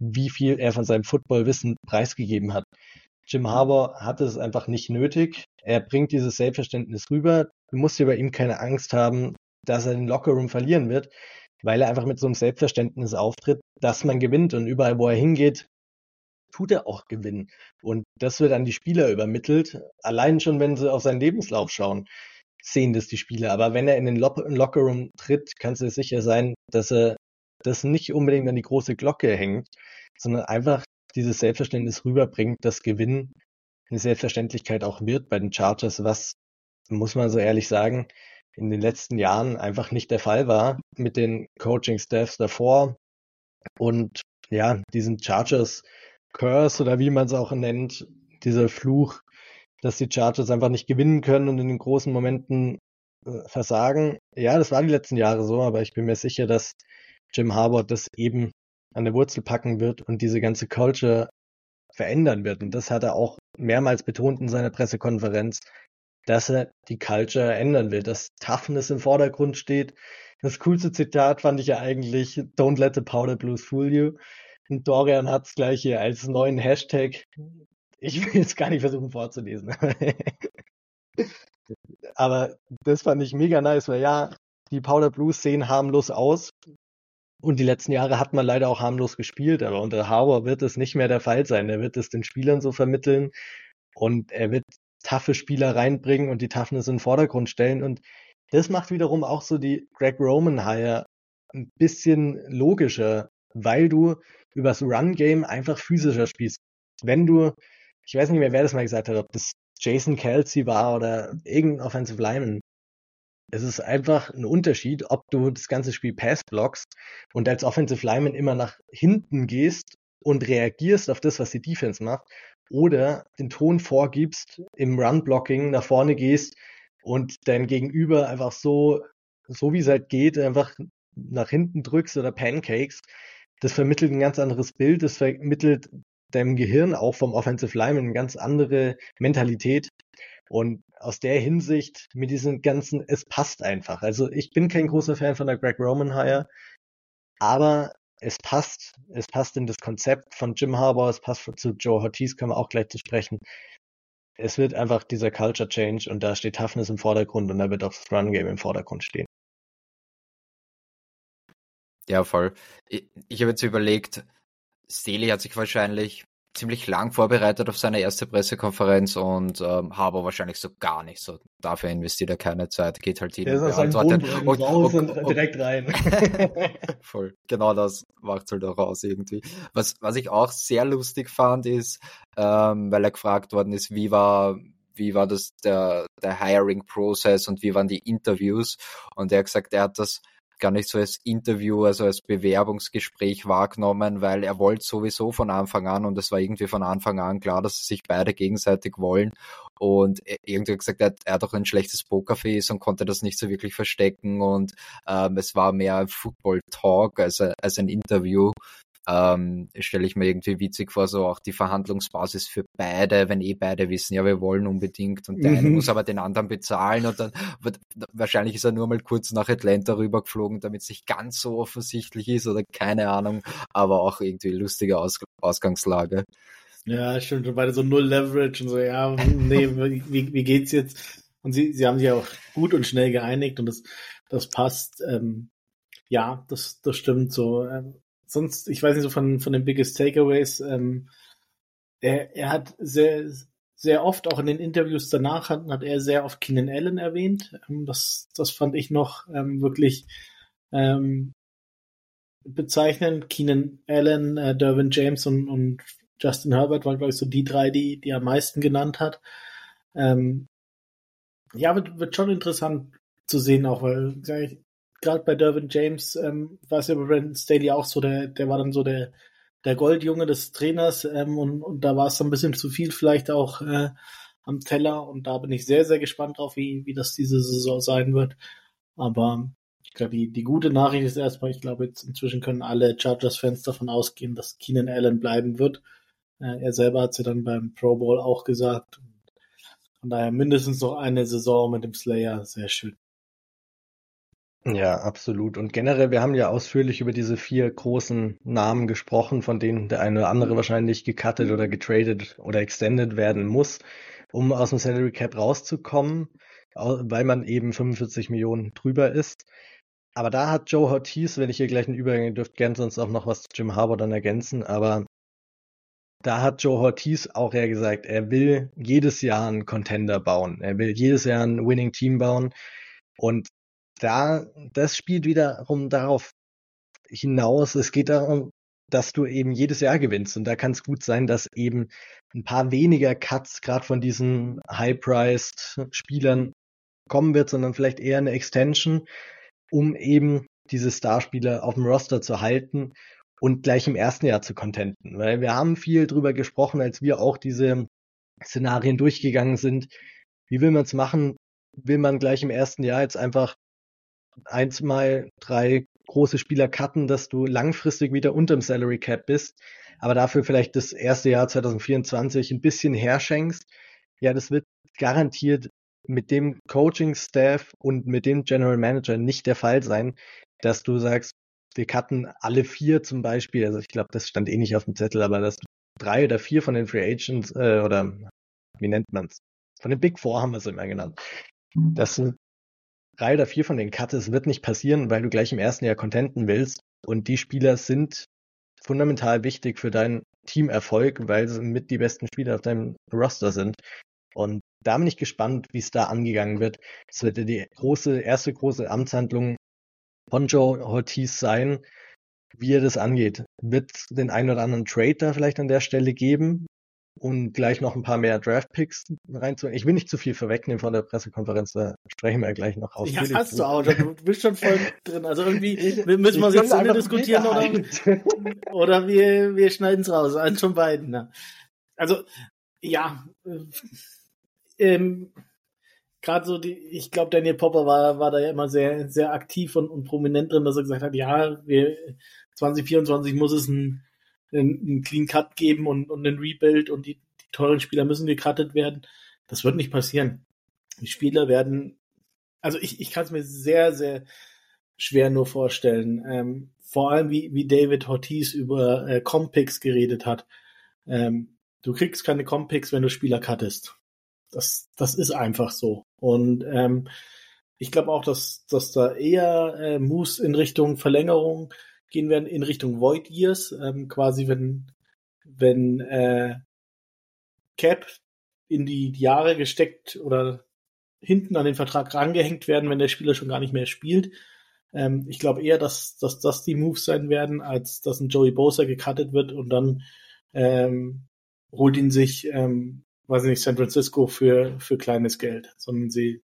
wie viel er von seinem Footballwissen preisgegeben hat. Jim Harbour hat es einfach nicht nötig. Er bringt dieses Selbstverständnis rüber. Du musst dir bei ihm keine Angst haben, dass er den Lockerroom verlieren wird, weil er einfach mit so einem Selbstverständnis auftritt, dass man gewinnt und überall, wo er hingeht, tut er auch gewinnen. Und das wird an die Spieler übermittelt, allein schon, wenn sie auf seinen Lebenslauf schauen sehen das die Spieler. Aber wenn er in den Lockerroom tritt, kannst du dir sicher sein, dass er das nicht unbedingt an die große Glocke hängt, sondern einfach dieses Selbstverständnis rüberbringt, dass Gewinn eine Selbstverständlichkeit auch wird bei den Chargers, was, muss man so ehrlich sagen, in den letzten Jahren einfach nicht der Fall war mit den Coaching-Staffs davor. Und ja, diesen Chargers Curse oder wie man es auch nennt, dieser Fluch, dass die Chargers einfach nicht gewinnen können und in den großen Momenten äh, versagen. Ja, das war die letzten Jahre so, aber ich bin mir sicher, dass Jim Harbour das eben an der Wurzel packen wird und diese ganze Culture verändern wird. Und das hat er auch mehrmals betont in seiner Pressekonferenz, dass er die Culture ändern will, dass Toughness im Vordergrund steht. Das coolste Zitat fand ich ja eigentlich, Don't let the powder blues fool you. Und Dorian hat es gleich hier als neuen Hashtag ich will jetzt gar nicht versuchen vorzulesen. Aber das fand ich mega nice, weil ja, die Powder Blues sehen harmlos aus. Und die letzten Jahre hat man leider auch harmlos gespielt, aber unter Harbour wird es nicht mehr der Fall sein. Er wird es den Spielern so vermitteln und er wird taffe Spieler reinbringen und die Toughness in den Vordergrund stellen. Und das macht wiederum auch so die Greg Roman Hire ein bisschen logischer, weil du übers Run Game einfach physischer spielst. Wenn du ich weiß nicht mehr, wer das mal gesagt hat, ob das Jason Kelsey war oder irgendein Offensive Lineman. Es ist einfach ein Unterschied, ob du das ganze Spiel Pass blockst und als Offensive Lineman immer nach hinten gehst und reagierst auf das, was die Defense macht, oder den Ton vorgibst, im Run-Blocking nach vorne gehst und dein Gegenüber einfach so, so wie es halt geht, einfach nach hinten drückst oder Pancakes. Das vermittelt ein ganz anderes Bild, das vermittelt deinem Gehirn auch vom Offensive Lineman eine ganz andere Mentalität. Und aus der Hinsicht mit diesem ganzen, es passt einfach. Also ich bin kein großer Fan von der Greg Roman Hire, aber es passt. Es passt in das Konzept von Jim Harbour, es passt zu Joe Ortiz, können wir auch gleich zu sprechen. Es wird einfach dieser Culture Change und da steht Toughness im Vordergrund und da wird auch das Run Game im Vordergrund stehen. Ja, voll. Ich, ich habe jetzt überlegt, Staley hat sich wahrscheinlich ziemlich lang vorbereitet auf seine erste Pressekonferenz und ähm, Haber wahrscheinlich so gar nicht so. Dafür investiert er keine Zeit, geht halt hin und beantwortet. Und, raus und, und, direkt rein. voll, genau das macht halt auch raus irgendwie. Was, was ich auch sehr lustig fand, ist, ähm, weil er gefragt worden ist, wie war wie war das der, der Hiring Process und wie waren die Interviews und er hat gesagt, er hat das gar nicht so als Interview, also als Bewerbungsgespräch wahrgenommen, weil er wollte sowieso von Anfang an und es war irgendwie von Anfang an klar, dass sie sich beide gegenseitig wollen. Und irgendwie gesagt, er, er hat auch ein schlechtes Pokerface und konnte das nicht so wirklich verstecken und ähm, es war mehr Football Talk als, als ein Interview ähm, stelle ich mir irgendwie witzig vor, so auch die Verhandlungsbasis für beide, wenn eh beide wissen, ja, wir wollen unbedingt und der mhm. eine muss aber den anderen bezahlen und dann wird, wahrscheinlich ist er nur mal kurz nach Atlanta rübergeflogen, damit es nicht ganz so offensichtlich ist oder keine Ahnung, aber auch irgendwie lustige Aus Ausgangslage. Ja, stimmt, schon beide so null Leverage und so, ja, nee, wie, wie geht's jetzt? Und sie, sie haben sich auch gut und schnell geeinigt und das, das passt. Ähm, ja, das, das stimmt so. Ähm, sonst, ich weiß nicht, so von, von den Biggest Takeaways, ähm, er, er hat sehr, sehr oft, auch in den Interviews danach, hat, hat er sehr oft Keenan Allen erwähnt. Ähm, das, das fand ich noch ähm, wirklich ähm, bezeichnend. Keenan Allen, äh, Derwin James und, und Justin Herbert waren, glaube ich, so die drei, die, die er am meisten genannt hat. Ähm, ja, wird, wird schon interessant zu sehen, auch weil, gerade bei Derwin James ähm, war es ja bei Brandon Staley auch so, der, der war dann so der, der Goldjunge des Trainers ähm, und, und da war es so ein bisschen zu viel vielleicht auch äh, am Teller und da bin ich sehr, sehr gespannt drauf, wie, wie das diese Saison sein wird. Aber ich glaube, die, die gute Nachricht ist erstmal, ich glaube, jetzt inzwischen können alle Chargers-Fans davon ausgehen, dass Keenan Allen bleiben wird. Äh, er selber hat es ja dann beim Pro Bowl auch gesagt. Von daher mindestens noch eine Saison mit dem Slayer, sehr schön. Ja, absolut. Und generell, wir haben ja ausführlich über diese vier großen Namen gesprochen, von denen der eine oder andere wahrscheinlich gecuttet oder getradet oder extended werden muss, um aus dem Salary Cap rauszukommen, weil man eben 45 Millionen drüber ist. Aber da hat Joe Ortiz, wenn ich hier gleich einen Übergang dürft, gern sonst auch noch was zu Jim Harbour dann ergänzen, aber da hat Joe Ortiz auch ja gesagt, er will jedes Jahr einen Contender bauen. Er will jedes Jahr ein Winning Team bauen. Und da, das spielt wiederum darauf hinaus, es geht darum, dass du eben jedes Jahr gewinnst. Und da kann es gut sein, dass eben ein paar weniger Cuts gerade von diesen high-priced Spielern kommen wird, sondern vielleicht eher eine Extension, um eben diese Starspieler auf dem Roster zu halten und gleich im ersten Jahr zu contenten. Weil wir haben viel drüber gesprochen, als wir auch diese Szenarien durchgegangen sind. Wie will man es machen? Will man gleich im ersten Jahr jetzt einfach eins mal drei große Spieler cutten, dass du langfristig wieder unterm Salary Cap bist, aber dafür vielleicht das erste Jahr 2024 ein bisschen herschenkst. Ja, das wird garantiert mit dem Coaching-Staff und mit dem General Manager nicht der Fall sein, dass du sagst, wir cutten alle vier zum Beispiel, also ich glaube, das stand eh nicht auf dem Zettel, aber dass drei oder vier von den Free Agents äh, oder wie nennt man's? Von den Big Four haben wir es immer genannt. Dass du drei oder vier von den cuttest, wird nicht passieren, weil du gleich im ersten Jahr contenten willst. Und die Spieler sind fundamental wichtig für deinen Teamerfolg, weil sie mit die besten Spieler auf deinem Roster sind. Und da bin ich gespannt, wie es da angegangen wird. Es wird ja die große, erste große Amtshandlung von Joe Ortiz sein, wie er das angeht. Wird den einen oder anderen Trade da vielleicht an der Stelle geben? Und gleich noch ein paar mehr Draft-Picks reinzuholen. Ich will nicht zu viel vorwegnehmen von der Pressekonferenz, da sprechen wir gleich noch aus. Ja, hast du auch, du bist schon voll drin. Also irgendwie müssen wir es jetzt Ende diskutieren oder, oder wir, wir schneiden es raus. Eins von beiden. Ne? Also, ja, ähm, gerade so die, ich glaube, Daniel Popper war, war da ja immer sehr, sehr aktiv und, und prominent drin, dass er gesagt hat, ja, wir 2024 muss es ein einen Clean Cut geben und, und einen Rebuild und die, die teuren Spieler müssen gecuttet werden. Das wird nicht passieren. Die Spieler werden, also ich, ich kann es mir sehr, sehr schwer nur vorstellen. Ähm, vor allem wie, wie David Ortiz über äh, Compix geredet hat. Ähm, du kriegst keine Compix, wenn du Spieler cuttest. Das, das ist einfach so. Und ähm, ich glaube auch, dass, dass da eher äh, Moves in Richtung Verlängerung gehen werden in Richtung Void Years, ähm, quasi wenn, wenn äh, Cap in die Jahre gesteckt oder hinten an den Vertrag rangehängt werden, wenn der Spieler schon gar nicht mehr spielt. Ähm, ich glaube eher, dass, dass das die Moves sein werden, als dass ein Joey Bosa gecuttet wird und dann ähm, holt ihn sich, ähm, weiß ich nicht, San Francisco für, für kleines Geld, sondern sie,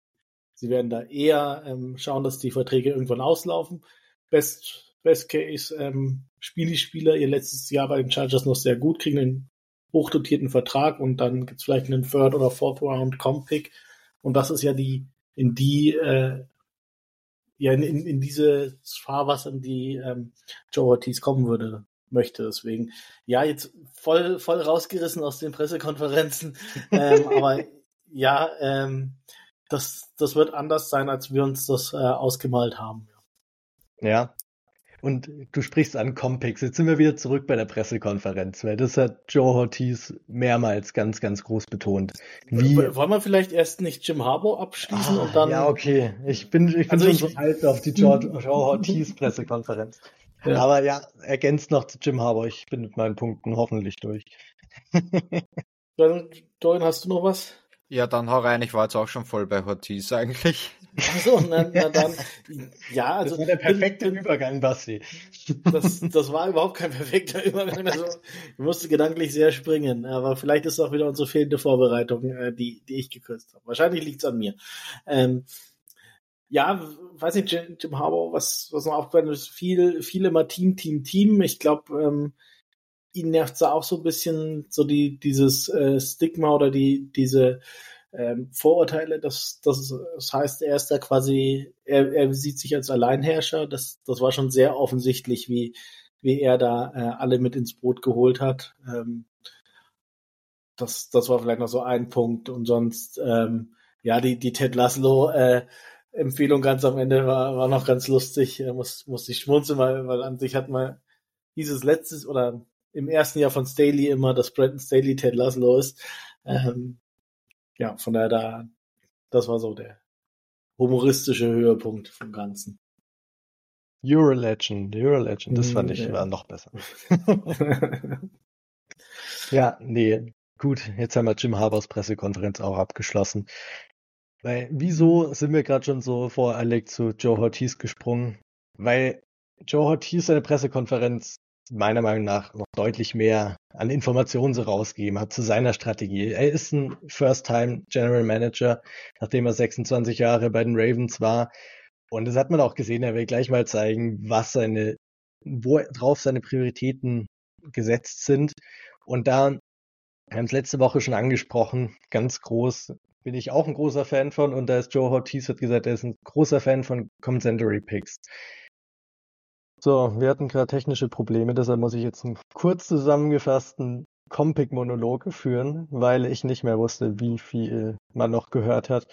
sie werden da eher ähm, schauen, dass die Verträge irgendwann auslaufen. Best Best Case ähm, spielen die Spieler ihr letztes Jahr bei den Chargers noch sehr gut, kriegen einen hochdotierten Vertrag und dann gibt's vielleicht einen Third oder Fourth Round Comp Pick und das ist ja die in die äh, ja in, in, in diese Fahrwasser, in die ähm, Joe Ortiz kommen würde möchte. Deswegen ja jetzt voll voll rausgerissen aus den Pressekonferenzen, ähm, aber ja ähm, das das wird anders sein, als wir uns das äh, ausgemalt haben. Ja, Und du sprichst an Compix. Jetzt sind wir wieder zurück bei der Pressekonferenz, weil das hat Joe Ortiz mehrmals ganz, ganz groß betont. Wie Wollen wir vielleicht erst nicht Jim Harbour abschließen ah, und dann. Ja, okay. Ich bin, ich bin also schon ich, so alt auf die George, Joe Ortiz Pressekonferenz. Ja. Aber ja, ergänzt noch zu Jim Harbour. Ich bin mit meinen Punkten hoffentlich durch. Dorian, hast du noch was? Ja, dann hau rein, ich war jetzt auch schon voll bei Ortiz eigentlich. Achso, na, na dann, ja, also. Das war der perfekte bin, Übergang, Basti. Das, das war überhaupt kein perfekter Übergang, also, ich musste gedanklich sehr springen, aber vielleicht ist es auch wieder unsere fehlende Vorbereitung, äh, die, die ich gekürzt habe. Wahrscheinlich liegt es an mir. Ähm, ja, weiß nicht, Jim, Jim Harbour, was, was noch aufgefallen ist, viel, viel immer Team, Team, Team. Ich glaube, ähm, ihn nervt da auch so ein bisschen so die, dieses äh, Stigma oder die, diese ähm, Vorurteile, das, das, das heißt, er ist da quasi, er, er sieht sich als Alleinherrscher. Das, das war schon sehr offensichtlich, wie, wie er da äh, alle mit ins Boot geholt hat. Ähm, das, das war vielleicht noch so ein Punkt. Und sonst, ähm, ja, die, die Ted Laszlo äh, Empfehlung ganz am Ende war, war noch ganz lustig. Er muss, muss ich schmunzeln, weil, weil an sich hat man dieses letztes oder im ersten Jahr von Staley immer, dass Brandon Staley Ted Laszlo ist. Ähm, ja, von daher da, das war so der humoristische Höhepunkt vom Ganzen. Eurolegend, Eurolegend, das fand ich ja. war noch besser. ja, nee, gut, jetzt haben wir Jim Harbers Pressekonferenz auch abgeschlossen. Weil, wieso sind wir gerade schon so vor Alec zu Joe Ortiz gesprungen? Weil Joe Ortiz seine Pressekonferenz meiner Meinung nach noch deutlich mehr an Informationen so rausgegeben hat zu seiner Strategie. Er ist ein First-Time General Manager, nachdem er 26 Jahre bei den Ravens war. Und das hat man auch gesehen, er will gleich mal zeigen, was seine, wo drauf seine Prioritäten gesetzt sind. Und da, wir haben es letzte Woche schon angesprochen, ganz groß, bin ich auch ein großer Fan von. Und da ist Joe Ortiz hat gesagt, er ist ein großer Fan von Compensatory Picks. So, wir hatten gerade technische Probleme, deshalb muss ich jetzt einen kurz zusammengefassten Compic-Monolog führen, weil ich nicht mehr wusste, wie viel man noch gehört hat.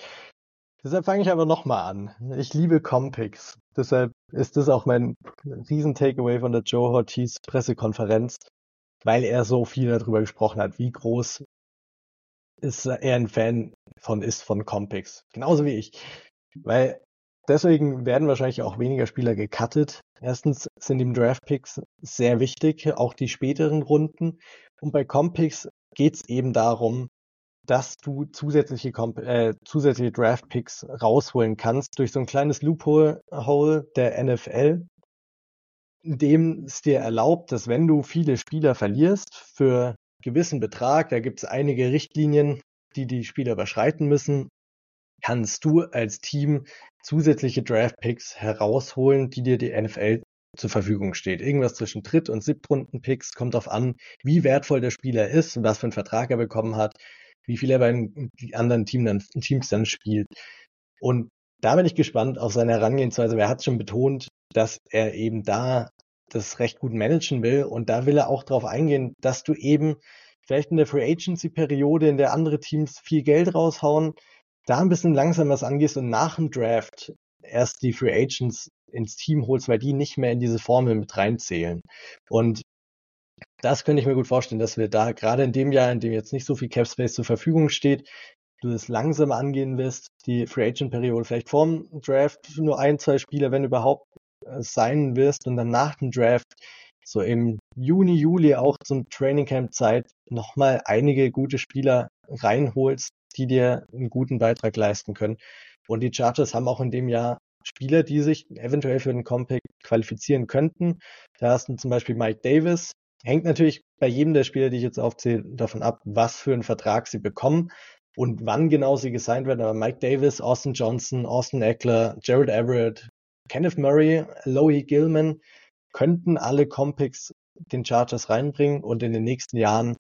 Deshalb fange ich aber nochmal an. Ich liebe Compics. Deshalb ist das auch mein riesen Takeaway von der Joe Ortiz Pressekonferenz, weil er so viel darüber gesprochen hat, wie groß ist er ein Fan von ist von Compics. Genauso wie ich. Weil deswegen werden wahrscheinlich auch weniger Spieler gecuttet. Erstens sind ihm Draftpicks sehr wichtig, auch die späteren Runden. Und bei Compicks geht es eben darum, dass du zusätzliche, Comp äh, zusätzliche Draftpicks rausholen kannst durch so ein kleines Loophole der NFL, in dem es dir erlaubt, dass wenn du viele Spieler verlierst für gewissen Betrag, da gibt es einige Richtlinien, die die Spieler überschreiten müssen, kannst du als Team zusätzliche Draft-Picks herausholen, die dir die NFL zur Verfügung steht. Irgendwas zwischen Dritt- und Siebtrunden-Picks kommt darauf an, wie wertvoll der Spieler ist und was für einen Vertrag er bekommen hat, wie viel er bei den anderen Team dann, Teams dann spielt. Und da bin ich gespannt auf seine Herangehensweise. Er hat schon betont, dass er eben da das recht gut managen will und da will er auch darauf eingehen, dass du eben vielleicht in der Free Agency Periode, in der andere Teams viel Geld raushauen, da ein bisschen langsam was angehst und nach dem Draft erst die Free Agents ins Team holst, weil die nicht mehr in diese Formel mit reinzählen. Und das könnte ich mir gut vorstellen, dass wir da gerade in dem Jahr, in dem jetzt nicht so viel Cap Space zur Verfügung steht, du das langsam angehen wirst, die Free Agent Periode vielleicht vorm Draft nur ein, zwei Spieler, wenn überhaupt, äh, sein wirst und dann nach dem Draft so im Juni, Juli auch zum Training Camp Zeit nochmal einige gute Spieler reinholst, die dir einen guten Beitrag leisten können. Und die Chargers haben auch in dem Jahr Spieler, die sich eventuell für den Compact qualifizieren könnten. Da hast du zum Beispiel Mike Davis. Hängt natürlich bei jedem der Spieler, die ich jetzt aufzähle, davon ab, was für einen Vertrag sie bekommen und wann genau sie gesigned werden. Aber Mike Davis, Austin Johnson, Austin Eckler, Jared Everett, Kenneth Murray, Loie Gilman könnten alle Compacts den Chargers reinbringen und in den nächsten Jahren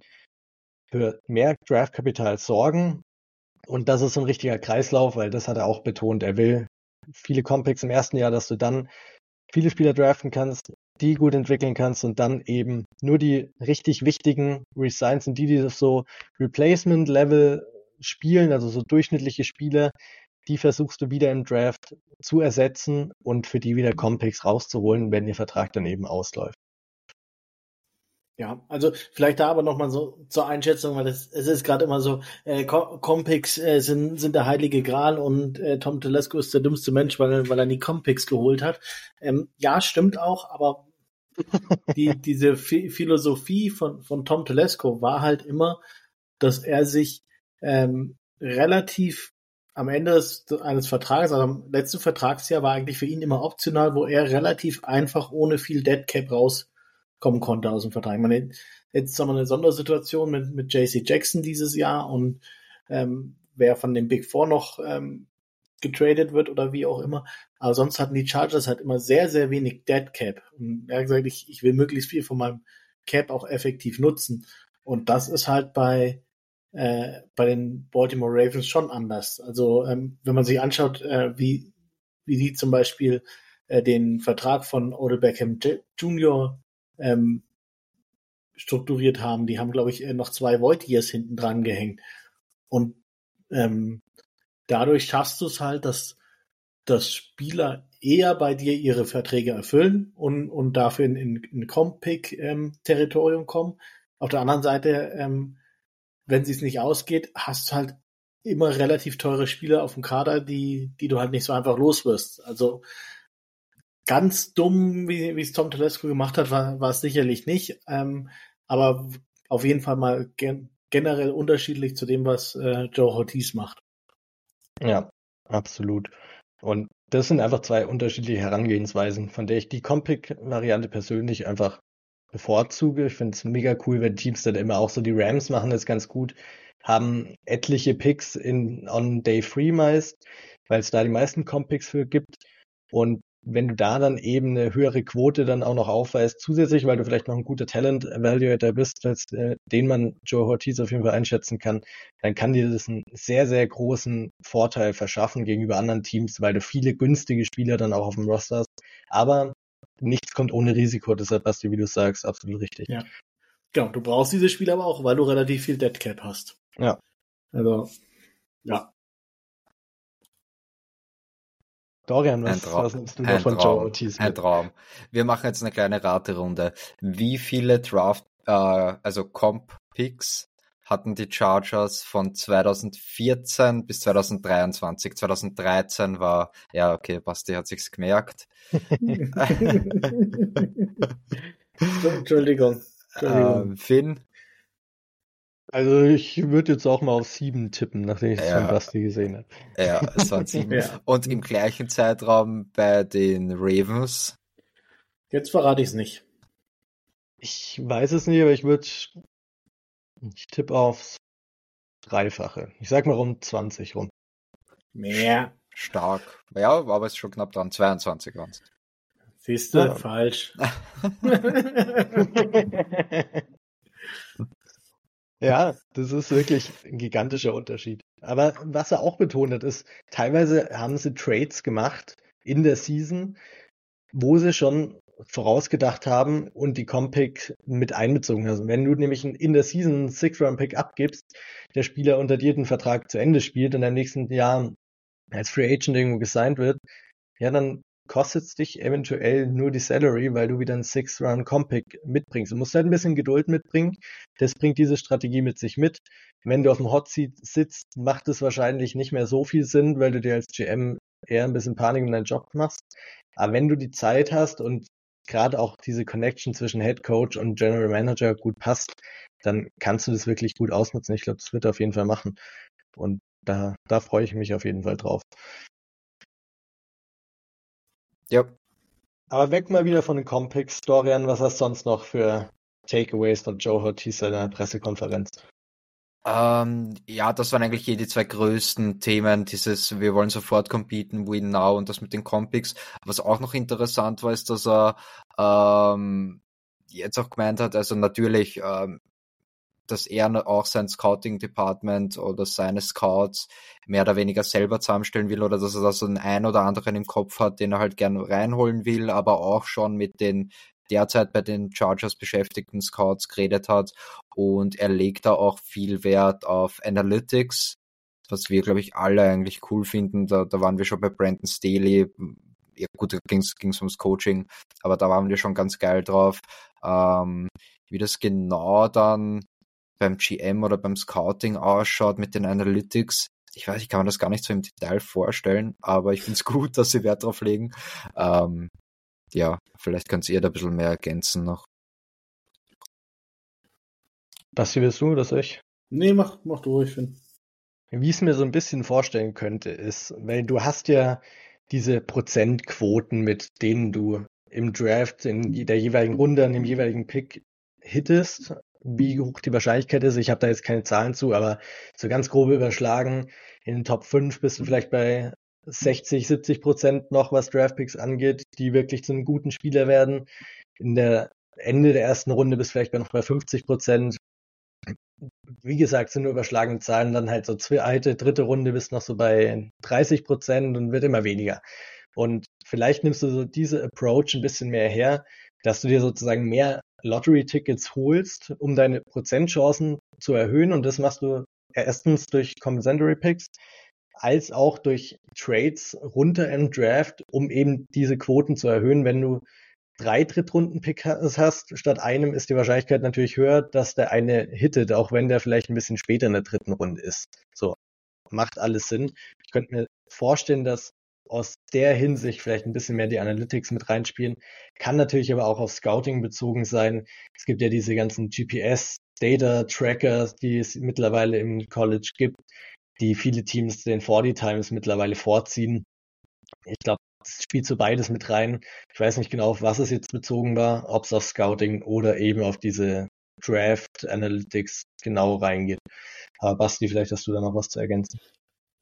für mehr Draftkapital sorgen und das ist so ein richtiger Kreislauf, weil das hat er auch betont. Er will viele Compacts im ersten Jahr, dass du dann viele Spieler draften kannst, die gut entwickeln kannst und dann eben nur die richtig wichtigen Resigns sind die, die das so Replacement-Level spielen, also so durchschnittliche Spieler, die versuchst du wieder im Draft zu ersetzen und für die wieder Compix rauszuholen, wenn ihr Vertrag dann eben ausläuft. Ja, also vielleicht da aber nochmal so zur Einschätzung, weil das, es ist gerade immer so, äh, Compix äh, sind, sind der heilige Gral und äh, Tom Telesco ist der dümmste Mensch, weil, weil er nie Compix geholt hat. Ähm, ja, stimmt auch, aber die, diese Philosophie von, von Tom Telesco war halt immer, dass er sich ähm, relativ am Ende des, eines Vertrages, also am letzten Vertragsjahr war eigentlich für ihn immer optional, wo er relativ einfach ohne viel Dead Cap raus kommen konnte aus dem Vertrag. Meine, jetzt haben wir eine Sondersituation mit, mit JC Jackson dieses Jahr und ähm, wer von den Big Four noch ähm, getradet wird oder wie auch immer. Aber sonst hatten die Chargers halt immer sehr, sehr wenig Dead Cap. Und er hat gesagt, ich, ich will möglichst viel von meinem Cap auch effektiv nutzen. Und das ist halt bei, äh, bei den Baltimore Ravens schon anders. Also ähm, wenn man sich anschaut, äh, wie, wie die zum Beispiel äh, den Vertrag von Odell Beckham Jr ähm, strukturiert haben. Die haben, glaube ich, äh, noch zwei Void hinten dran gehängt. Und ähm, dadurch schaffst du es halt, dass, dass Spieler eher bei dir ihre Verträge erfüllen und, und dafür in, in, in Compick-Territorium ähm, kommen. Auf der anderen Seite, ähm, wenn es nicht ausgeht, hast du halt immer relativ teure Spieler auf dem Kader, die, die du halt nicht so einfach los wirst. Also ganz dumm, wie, wie es Tom Telesco gemacht hat, war, war es sicherlich nicht. Ähm, aber auf jeden Fall mal gen generell unterschiedlich zu dem, was äh, Joe Ortiz macht. Ja, absolut. Und das sind einfach zwei unterschiedliche Herangehensweisen, von der ich die Compic-Variante persönlich einfach bevorzuge. Ich finde es mega cool, wenn Teams dann immer auch so die Rams machen das ganz gut, haben etliche Picks in on Day Free meist, weil es da die meisten Compics für gibt. Und wenn du da dann eben eine höhere Quote dann auch noch aufweist, zusätzlich, weil du vielleicht noch ein guter Talent-Evaluator bist, als, äh, den man Joe Ortiz auf jeden Fall einschätzen kann, dann kann dir das einen sehr, sehr großen Vorteil verschaffen gegenüber anderen Teams, weil du viele günstige Spieler dann auch auf dem Roster hast. Aber nichts kommt ohne Risiko, deshalb, Basti, wie du sagst, absolut richtig. Ja. Genau, du brauchst diese Spieler aber auch, weil du relativ viel Deadcap hast. Ja. Also, ja. Dorian, was, was nimmst du noch von Traum, Joe Ortiz mit? Ein Traum. Wir machen jetzt eine kleine Raterunde. Wie viele Draft, äh, also Comp-Picks hatten die Chargers von 2014 bis 2023. 2013 war, ja, okay, Basti hat sich's gemerkt. Entschuldigung. Entschuldigung. Ähm, Finn? Also ich würde jetzt auch mal auf sieben tippen, nachdem ich es ja. von Basti gesehen habe. Ja, es waren sieben. ja. Und im gleichen Zeitraum bei den Ravens. Jetzt verrate ich es nicht. Ich weiß es nicht, aber ich würde. Ich tippe aufs Dreifache. Ich sag mal rund 20 rum. Mehr. Stark. Ja, aber es ist schon knapp dran. 22 waren es. Siehst du? Ja. Falsch. Ja, das ist wirklich ein gigantischer Unterschied. Aber was er auch betont hat, ist, teilweise haben sie Trades gemacht in der Season, wo sie schon vorausgedacht haben und die Compick mit einbezogen haben. Wenn du nämlich in der Season einen Six-Round-Pick abgibst, der Spieler unter dir den Vertrag zu Ende spielt und im nächsten Jahr als Free Agent irgendwo gesigned wird, ja, dann kostet es dich eventuell nur die Salary, weil du wieder einen Six-Round-Compick mitbringst. Du musst halt ein bisschen Geduld mitbringen. Das bringt diese Strategie mit sich mit. Wenn du auf dem Hot Seat sitzt, macht es wahrscheinlich nicht mehr so viel Sinn, weil du dir als GM eher ein bisschen Panik um deinen Job machst. Aber wenn du die Zeit hast und gerade auch diese Connection zwischen Head Coach und General Manager gut passt, dann kannst du das wirklich gut ausnutzen. Ich glaube, das wird er auf jeden Fall machen. Und da, da freue ich mich auf jeden Fall drauf. Ja. Aber weg mal wieder von den Compix, Dorian. Was hast du sonst noch für Takeaways von Joe Ortiz in der Pressekonferenz? Ähm, ja, das waren eigentlich hier die zwei größten Themen. Dieses, wir wollen sofort competen, win now und das mit den Compics. Was auch noch interessant war, ist, dass er ähm, jetzt auch gemeint hat, also natürlich ähm, dass er auch sein Scouting Department oder seine Scouts mehr oder weniger selber zusammenstellen will oder dass er da so einen ein oder anderen im Kopf hat, den er halt gerne reinholen will, aber auch schon mit den derzeit bei den Chargers beschäftigten Scouts geredet hat und er legt da auch viel Wert auf Analytics, was wir, glaube ich, alle eigentlich cool finden. Da, da waren wir schon bei Brandon Staley. Ja, gut, da ging es ums Coaching, aber da waren wir schon ganz geil drauf. Ähm, wie das genau dann beim GM oder beim Scouting ausschaut mit den Analytics. Ich weiß, ich kann mir das gar nicht so im Detail vorstellen, aber ich finde es gut, dass sie Wert drauf legen. Ähm, ja, vielleicht könnt ihr da ein bisschen mehr ergänzen noch. Basti, willst du das ich? Nee, mach, mach du ruhig, Finn. Wie ich es mir so ein bisschen vorstellen könnte, ist, weil du hast ja diese Prozentquoten, mit denen du im Draft in der jeweiligen Runde an dem jeweiligen Pick hittest, wie hoch die Wahrscheinlichkeit ist. Ich habe da jetzt keine Zahlen zu, aber so ganz grob überschlagen, in den Top 5 bist du vielleicht bei 60, 70 Prozent noch, was Draftpicks angeht, die wirklich zu einem guten Spieler werden. In der Ende der ersten Runde bist du vielleicht noch bei 50 Prozent. Wie gesagt, sind nur überschlagene Zahlen. Dann halt so zweite, dritte Runde bist noch so bei 30 Prozent und wird immer weniger. Und vielleicht nimmst du so diese Approach ein bisschen mehr her, dass du dir sozusagen mehr Lottery-Tickets holst, um deine Prozentchancen zu erhöhen. Und das machst du erstens durch Compensatory Picks, als auch durch Trades runter im Draft, um eben diese Quoten zu erhöhen. Wenn du drei Drittrunden-Picks hast, statt einem ist die Wahrscheinlichkeit natürlich höher, dass der eine hittet, auch wenn der vielleicht ein bisschen später in der dritten Runde ist. So, macht alles Sinn. Ich könnte mir vorstellen, dass aus der Hinsicht vielleicht ein bisschen mehr die Analytics mit reinspielen. Kann natürlich aber auch auf Scouting bezogen sein. Es gibt ja diese ganzen GPS Data Tracker, die es mittlerweile im College gibt, die viele Teams den 40 Times mittlerweile vorziehen. Ich glaube, das spielt so beides mit rein. Ich weiß nicht genau, auf was es jetzt bezogen war, ob es auf Scouting oder eben auf diese Draft Analytics genau reingeht. Aber Basti, vielleicht hast du da noch was zu ergänzen.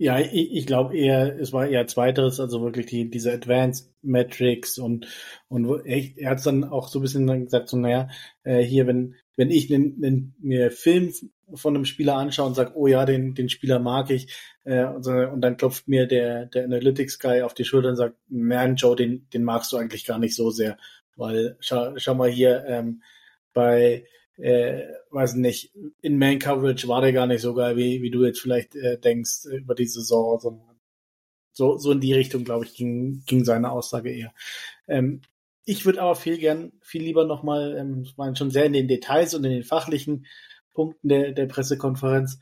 Ja, ich, ich glaube eher, es war eher zweiteres, also wirklich die, diese Advanced Metrics und, und er, er hat dann auch so ein bisschen dann gesagt, so, naja, äh, hier, wenn, wenn ich nen, nen, mir Film von einem Spieler anschaue und sage, oh ja, den, den Spieler mag ich, äh, und, und dann klopft mir der, der Analytics Guy auf die Schulter und sagt, man, Joe, den, den magst du eigentlich gar nicht so sehr, weil schau, schau mal hier, ähm, bei äh, weiß nicht, in Man Coverage war der gar nicht so geil, wie, wie du jetzt vielleicht äh, denkst äh, über die Saison, sondern so, so in die Richtung, glaube ich, ging, ging seine Aussage eher. Ähm, ich würde aber viel gern, viel lieber nochmal, ähm, ich meine schon sehr in den Details und in den fachlichen Punkten der, der Pressekonferenz.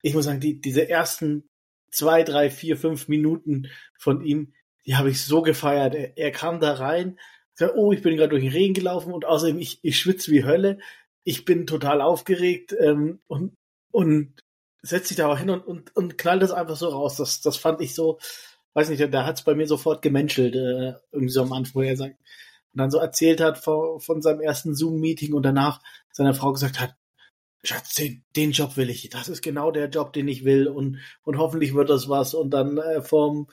Ich muss sagen, die, diese ersten zwei, drei, vier, fünf Minuten von ihm, die habe ich so gefeiert. Er, er kam da rein, sagt, oh, ich bin gerade durch den Regen gelaufen und außerdem ich, ich schwitze wie Hölle ich bin total aufgeregt ähm, und, und setzt sich da auch hin und, und, und knallt das einfach so raus. Das, das fand ich so, weiß nicht, da hat es bei mir sofort gemenschelt, äh, irgendwie so am Anfang, wo er sagt, und dann so erzählt hat von, von seinem ersten Zoom-Meeting und danach seiner Frau gesagt hat, Schatz, den, den Job will ich. Das ist genau der Job, den ich will und, und hoffentlich wird das was. Und dann äh, vom,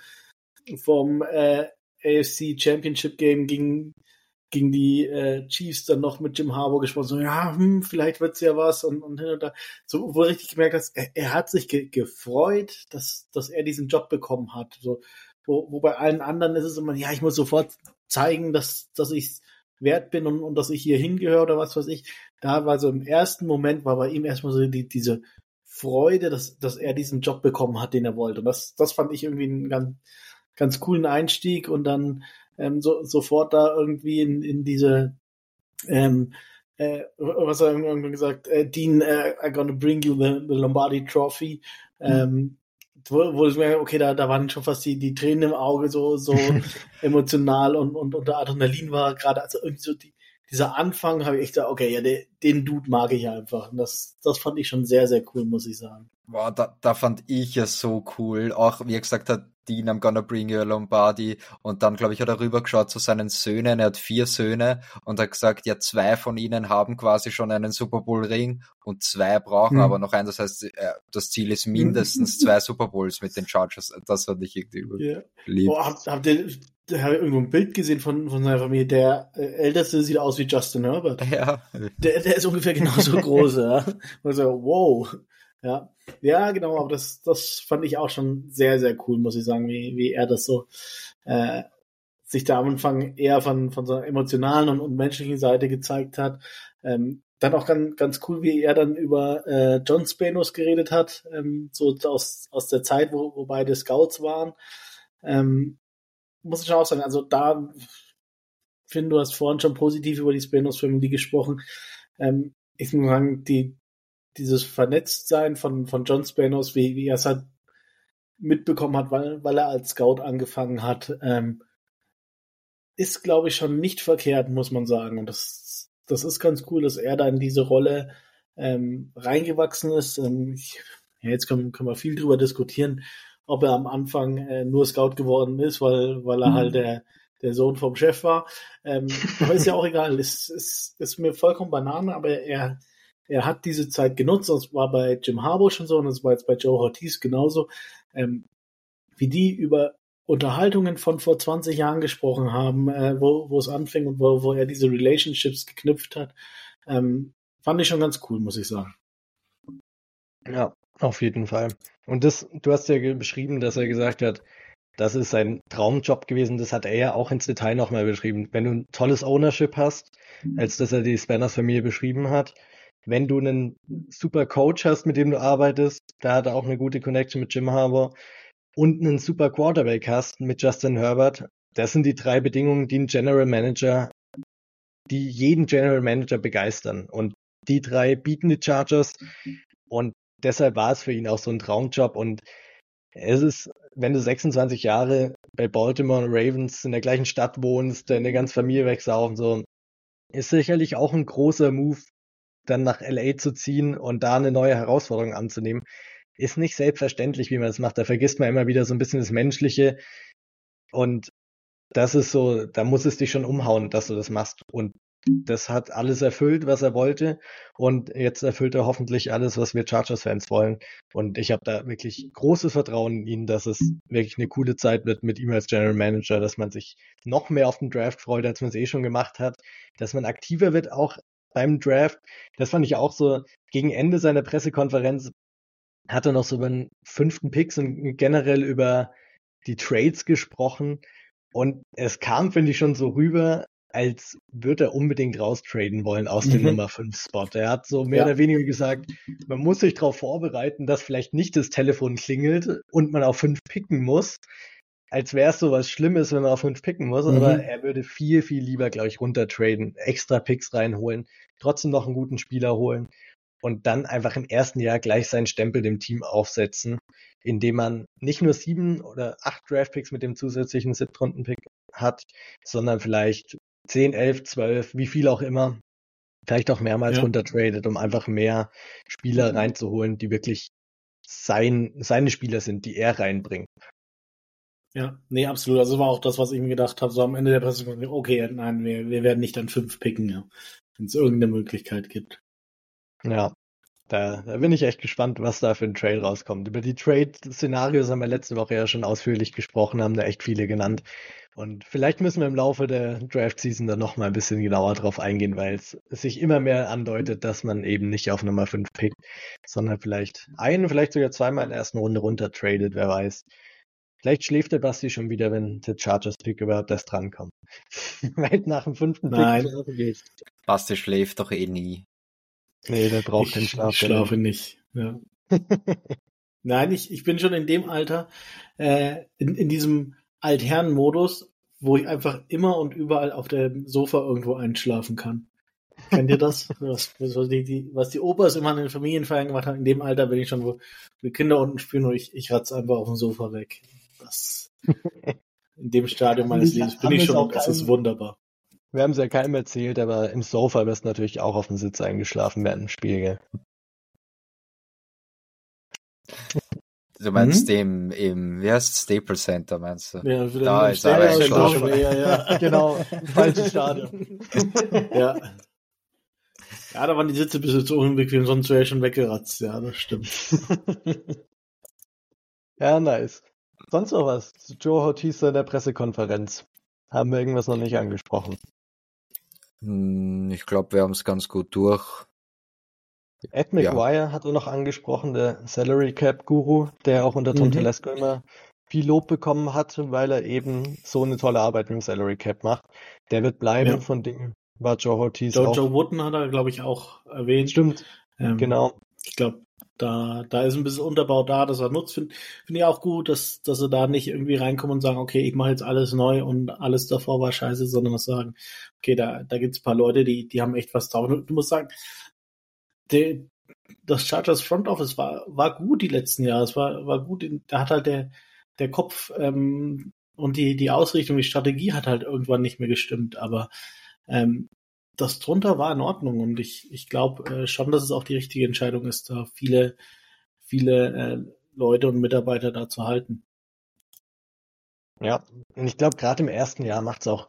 vom äh, AFC Championship Game ging gegen die äh, Chiefs dann noch mit Jim Harbour gesprochen, so, ja, hm, vielleicht wird's ja was und, und hin und da. So, wo richtig gemerkt hast, er, er hat sich ge gefreut, dass, dass er diesen Job bekommen hat. So, wo, wo bei allen anderen ist es immer, ja, ich muss sofort zeigen, dass, dass ich wert bin und, und dass ich hier hingehöre oder was weiß ich. Da war so im ersten Moment war bei ihm erstmal so die, diese Freude, dass, dass er diesen Job bekommen hat, den er wollte. Und das, das fand ich irgendwie einen ganz, ganz coolen Einstieg und dann ähm, so, sofort da irgendwie in, in diese ähm, äh, was er irgendwann gesagt, äh, Dean, äh, I'm gonna bring you the, the Lombardi Trophy. Mhm. Ähm, wo, wo ich mir, okay, da, da waren schon fast die, die Tränen im Auge, so, so emotional und, und unter Adrenalin war gerade, also irgendwie so die, dieser Anfang habe ich echt gesagt, okay, ja, den, den Dude mag ich einfach. Und das, das fand ich schon sehr, sehr cool, muss ich sagen. Boah, da, da fand ich es so cool. Auch wie er gesagt hat, Dean, I'm gonna bring you a Lombardi. Und dann, glaube ich, hat er rübergeschaut zu seinen Söhnen. Er hat vier Söhne und hat gesagt, ja, zwei von ihnen haben quasi schon einen Super Bowl Ring und zwei brauchen mhm. aber noch einen. Das heißt, äh, das Ziel ist mindestens zwei Super Bowls mit den Chargers. Das fand ich irgendwie yeah. lieb. Oh, habt, habt ihr, da habe irgendwo ein Bild gesehen von, von seiner Familie. Der äh, Älteste sieht aus wie Justin Herbert. Ja. Der, der ist ungefähr genauso groß, ja. Also, wow. Ja, ja, genau, aber das, das fand ich auch schon sehr, sehr cool, muss ich sagen, wie, wie er das so äh, sich da am Anfang eher von, von so einer emotionalen und, und menschlichen Seite gezeigt hat. Ähm, dann auch ganz, ganz cool, wie er dann über äh, John Spanos geredet hat, ähm, so aus, aus der Zeit, wo, wo beide Scouts waren. Ähm, muss ich schon auch sagen, also da, Finn, du hast vorhin schon positiv über die Spanos Family gesprochen. Ähm, ich muss sagen, die, dieses Vernetztsein von, von John Spanos, wie, wie er es halt mitbekommen hat, weil, weil er als Scout angefangen hat, ähm, ist, glaube ich, schon nicht verkehrt, muss man sagen. Und das, das ist ganz cool, dass er da in diese Rolle ähm, reingewachsen ist. Ähm, ich, ja, jetzt können, können wir viel drüber diskutieren, ob er am Anfang äh, nur Scout geworden ist, weil, weil er mhm. halt der, der Sohn vom Chef war. Ähm, aber ist ja auch egal. Es ist, ist, ist mir vollkommen Banane, aber er, er hat diese Zeit genutzt. Das war bei Jim Harbour schon so und das war jetzt bei Joe Ortiz genauso. Ähm, wie die über Unterhaltungen von vor 20 Jahren gesprochen haben, äh, wo, wo es anfing und wo, wo er diese Relationships geknüpft hat, ähm, fand ich schon ganz cool, muss ich sagen. Ja, auf jeden Fall. Und das, du hast ja beschrieben, dass er gesagt hat, das ist sein Traumjob gewesen. Das hat er ja auch ins Detail nochmal beschrieben. Wenn du ein tolles Ownership hast, als dass er die Spanners-Familie beschrieben hat, wenn du einen super Coach hast, mit dem du arbeitest, da hat er auch eine gute Connection mit Jim Harbour. Und einen super Quarterback hast mit Justin Herbert, das sind die drei Bedingungen, die ein General Manager, die jeden General Manager begeistern. Und die drei bieten die Chargers. Und deshalb war es für ihn auch so ein Traumjob. Und es ist, wenn du 26 Jahre bei Baltimore Ravens in der gleichen Stadt wohnst, deine ganze Familie wegsaufen, so, ist sicherlich auch ein großer Move, dann nach LA zu ziehen und da eine neue Herausforderung anzunehmen ist nicht selbstverständlich, wie man das macht. Da vergisst man immer wieder so ein bisschen das Menschliche. Und das ist so, da muss es dich schon umhauen, dass du das machst. Und das hat alles erfüllt, was er wollte. Und jetzt erfüllt er hoffentlich alles, was wir Chargers-Fans wollen. Und ich habe da wirklich großes Vertrauen in ihn, dass es wirklich eine coole Zeit wird mit ihm als General Manager, dass man sich noch mehr auf den Draft freut, als man es eh schon gemacht hat, dass man aktiver wird, auch beim Draft. Das fand ich auch so gegen Ende seiner Pressekonferenz hat er noch so über den fünften Picks und generell über die Trades gesprochen. Und es kam, finde ich, schon so rüber, als würde er unbedingt raustraden wollen aus dem mhm. Nummer 5 Spot. Er hat so mehr ja. oder weniger gesagt, man muss sich darauf vorbereiten, dass vielleicht nicht das Telefon klingelt und man auf 5 picken muss. Als wäre es so was Schlimmes, wenn man auf 5 picken muss, mhm. aber er würde viel, viel lieber, glaube ich, runtertraden, extra Picks reinholen, trotzdem noch einen guten Spieler holen und dann einfach im ersten Jahr gleich seinen Stempel dem Team aufsetzen, indem man nicht nur sieben oder acht Draftpicks mit dem zusätzlichen Siebtrunden-Pick hat, sondern vielleicht zehn, elf, zwölf, wie viel auch immer, vielleicht auch mehrmals ja. runtertradet, um einfach mehr Spieler reinzuholen, die wirklich sein, seine Spieler sind, die er reinbringt. Ja, nee, absolut. Also war auch das, was ich mir gedacht habe, so am Ende der Pressekonferenz, okay, nein, wir, wir werden nicht an fünf picken, ja, wenn es irgendeine Möglichkeit gibt. Ja, da, da bin ich echt gespannt, was da für ein Trade rauskommt. Über die Trade-Szenarios haben wir letzte Woche ja schon ausführlich gesprochen, haben da echt viele genannt. Und vielleicht müssen wir im Laufe der Draft-Season da noch mal ein bisschen genauer drauf eingehen, weil es sich immer mehr andeutet, dass man eben nicht auf Nummer 5 pickt, sondern vielleicht einen, vielleicht sogar zweimal in der ersten Runde runter tradet, wer weiß. Vielleicht schläft der Basti schon wieder, wenn der Chargers-Pick überhaupt erst drankommt. Weil nach dem fünften Nein. Pick Basti schläft doch eh nie. Nee, der braucht ich, den Schlaf. Ich schlafe nicht. Ja. Nein, ich, ich bin schon in dem Alter, äh, in, in diesem Altherren-Modus, wo ich einfach immer und überall auf dem Sofa irgendwo einschlafen kann. Kennt ihr das? was, was, die, die, was die Opas immer in den Familienfeiern gemacht haben, in dem Alter bin ich schon, wo die Kinder unten spielen und ich, ich ratze einfach auf dem Sofa weg. Das, in dem Stadium meines Lebens bin ich schon, das ist wunderbar. Wir haben es ja keinem erzählt, aber im Sofa wirst du natürlich auch auf dem Sitz eingeschlafen während dem Spiel, gell? Du meinst mhm. im, im, wie heißt Staples Center, meinst du? Ja, da ist er eingeschlafen. Ja, ja. genau, falsches Stadion. ja. Ja, da waren die Sitze bis jetzt unbequem, sonst wäre ich schon weggeratzt. Ja, das stimmt. ja, nice. Sonst noch was Joe Hortisa in der Pressekonferenz? Haben wir irgendwas noch nicht angesprochen? Hm, ich glaube, wir haben es ganz gut durch. Ed McGuire ja. hat er noch angesprochen, der Salary Cap Guru, der auch unter Tom mhm. Telesco immer viel Lob bekommen hat, weil er eben so eine tolle Arbeit mit dem Salary Cap macht. Der wird bleiben, ja. von dem war Joe Ortiz Joe, auch. Joe Wooden hat er, glaube ich, auch erwähnt. Stimmt, ähm, genau. Ich glaube, da, da ist ein bisschen Unterbau da, dass er nutzt. Finde find ich auch gut, dass, dass sie da nicht irgendwie reinkommen und sagen, okay, ich mache jetzt alles neu und alles davor war scheiße, sondern sagen, okay, da, da gibt es ein paar Leute, die, die haben echt was drauf. Du musst sagen, der, das Chargers Front Office war, war gut die letzten Jahre. Es war, war gut. Da hat halt der, der Kopf ähm, und die, die Ausrichtung, die Strategie hat halt irgendwann nicht mehr gestimmt. Aber ähm, das drunter war in Ordnung und ich, ich glaube äh, schon, dass es auch die richtige Entscheidung ist, da viele, viele äh, Leute und Mitarbeiter da zu halten. Ja, und ich glaube, gerade im ersten Jahr macht es auch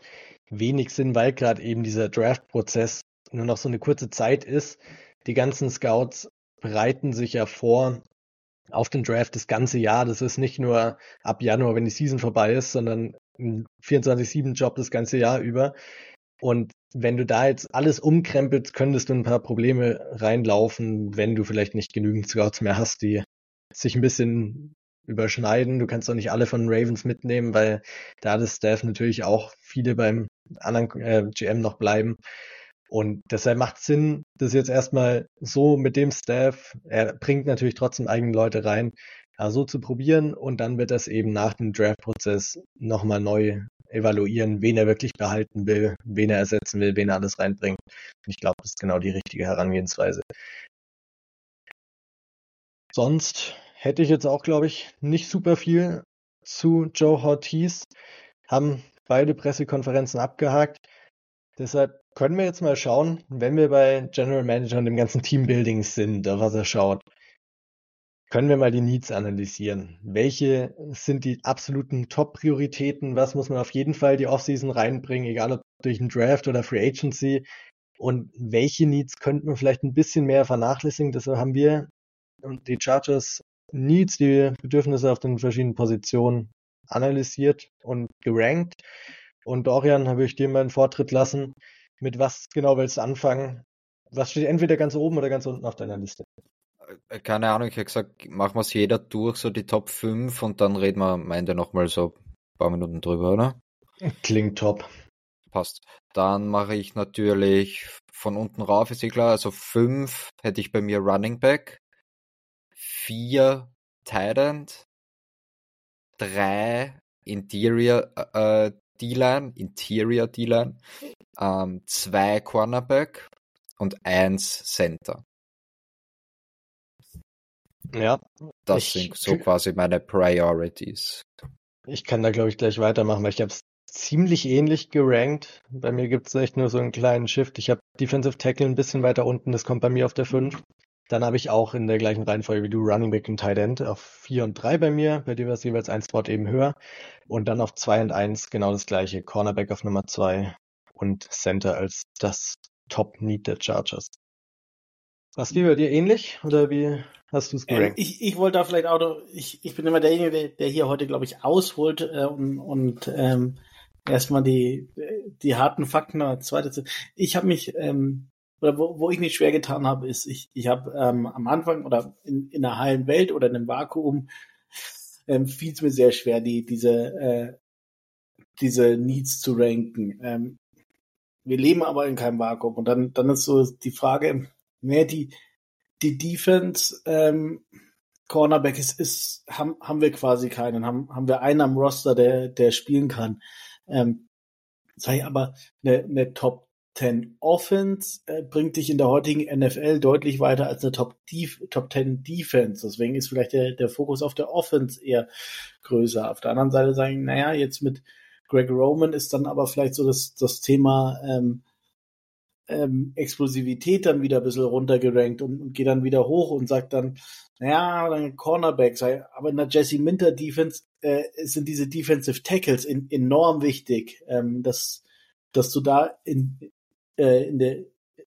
wenig Sinn, weil gerade eben dieser Draft-Prozess nur noch so eine kurze Zeit ist. Die ganzen Scouts bereiten sich ja vor auf den Draft das ganze Jahr. Das ist nicht nur ab Januar, wenn die Season vorbei ist, sondern ein 24-7-Job das ganze Jahr über. Und wenn du da jetzt alles umkrempelst, könntest du ein paar Probleme reinlaufen, wenn du vielleicht nicht genügend Scouts mehr hast, die sich ein bisschen überschneiden. Du kannst doch nicht alle von Ravens mitnehmen, weil da das Staff natürlich auch viele beim anderen äh, GM noch bleiben. Und deshalb macht es Sinn, das jetzt erstmal so mit dem Staff, er bringt natürlich trotzdem eigene Leute rein, so zu probieren und dann wird das eben nach dem Draft-Prozess nochmal neu evaluieren, wen er wirklich behalten will, wen er ersetzen will, wen er alles reinbringt. ich glaube, das ist genau die richtige Herangehensweise. Sonst hätte ich jetzt auch, glaube ich, nicht super viel zu Joe Ortiz. Haben beide Pressekonferenzen abgehakt. Deshalb können wir jetzt mal schauen, wenn wir bei General Manager und dem ganzen Teambuilding sind, was er schaut. Können wir mal die Needs analysieren? Welche sind die absoluten Top-Prioritäten? Was muss man auf jeden Fall die Offseason reinbringen, egal ob durch einen Draft oder Free Agency? Und welche Needs könnten wir vielleicht ein bisschen mehr vernachlässigen? Deshalb haben wir die Chargers Needs, die Bedürfnisse auf den verschiedenen Positionen analysiert und gerankt. Und Dorian, habe ich dir mal einen Vortritt lassen. Mit was genau willst du anfangen? Was steht entweder ganz oben oder ganz unten auf deiner Liste? Äh, keine Ahnung, ich habe gesagt, machen wir es jeder durch, so die Top 5 und dann reden wir am Ende nochmal so ein paar Minuten drüber, oder? Klingt top. Passt. Dann mache ich natürlich von unten rauf, ist eh klar, also 5 hätte ich bei mir Running Back, 4 Tight End, 3 Interior äh, D-Line, Interior D-Line, 2 ähm, Cornerback und 1 Center. Ja. Das ich, sind so quasi meine Priorities. Ich kann da, glaube ich, gleich weitermachen, weil ich habe es ziemlich ähnlich gerankt. Bei mir gibt es echt nur so einen kleinen Shift. Ich habe Defensive Tackle ein bisschen weiter unten, das kommt bei mir auf der 5. Dann habe ich auch in der gleichen Reihenfolge wie du Running Back und Tight End auf 4 und 3 bei mir. Bei dir war es jeweils ein Spot eben höher. Und dann auf 2 und 1 genau das gleiche. Cornerback auf Nummer 2 und Center als das Top-Need der Chargers. Was wie bei dir ähnlich oder wie hast du es gerankt? Ähm, ich, ich wollte da vielleicht auch noch, ich, ich bin immer derjenige, der, der hier heute, glaube ich, ausholt äh, und, und ähm, erstmal die, die harten Fakten als zweites. Ich habe mich, ähm, oder wo, wo ich mich schwer getan habe, ist, ich, ich habe ähm, am Anfang oder in, in einer heilen Welt oder in einem Vakuum ähm, fiel es mir sehr schwer, die, diese, äh, diese Needs zu ranken. Ähm, wir leben aber in keinem Vakuum. Und dann, dann ist so die Frage, mehr die, die Defense, ähm, Cornerback ist, ist haben, haben wir quasi keinen, haben, haben wir einen am Roster, der, der spielen kann. Ähm, sei aber eine, eine Top 10 Offense äh, bringt dich in der heutigen NFL deutlich weiter als eine Top, Def Top 10 Defense. Deswegen ist vielleicht der, der Fokus auf der Offense eher größer. Auf der anderen Seite sagen, naja, jetzt mit Greg Roman ist dann aber vielleicht so das, das Thema ähm, ähm, Explosivität dann wieder ein bisschen runtergerankt und, und geht dann wieder hoch und sagt dann, naja, dann sei, aber in der Jesse Minter Defense äh, sind diese Defensive Tackles in, enorm wichtig, ähm, dass, dass du da in, äh, in der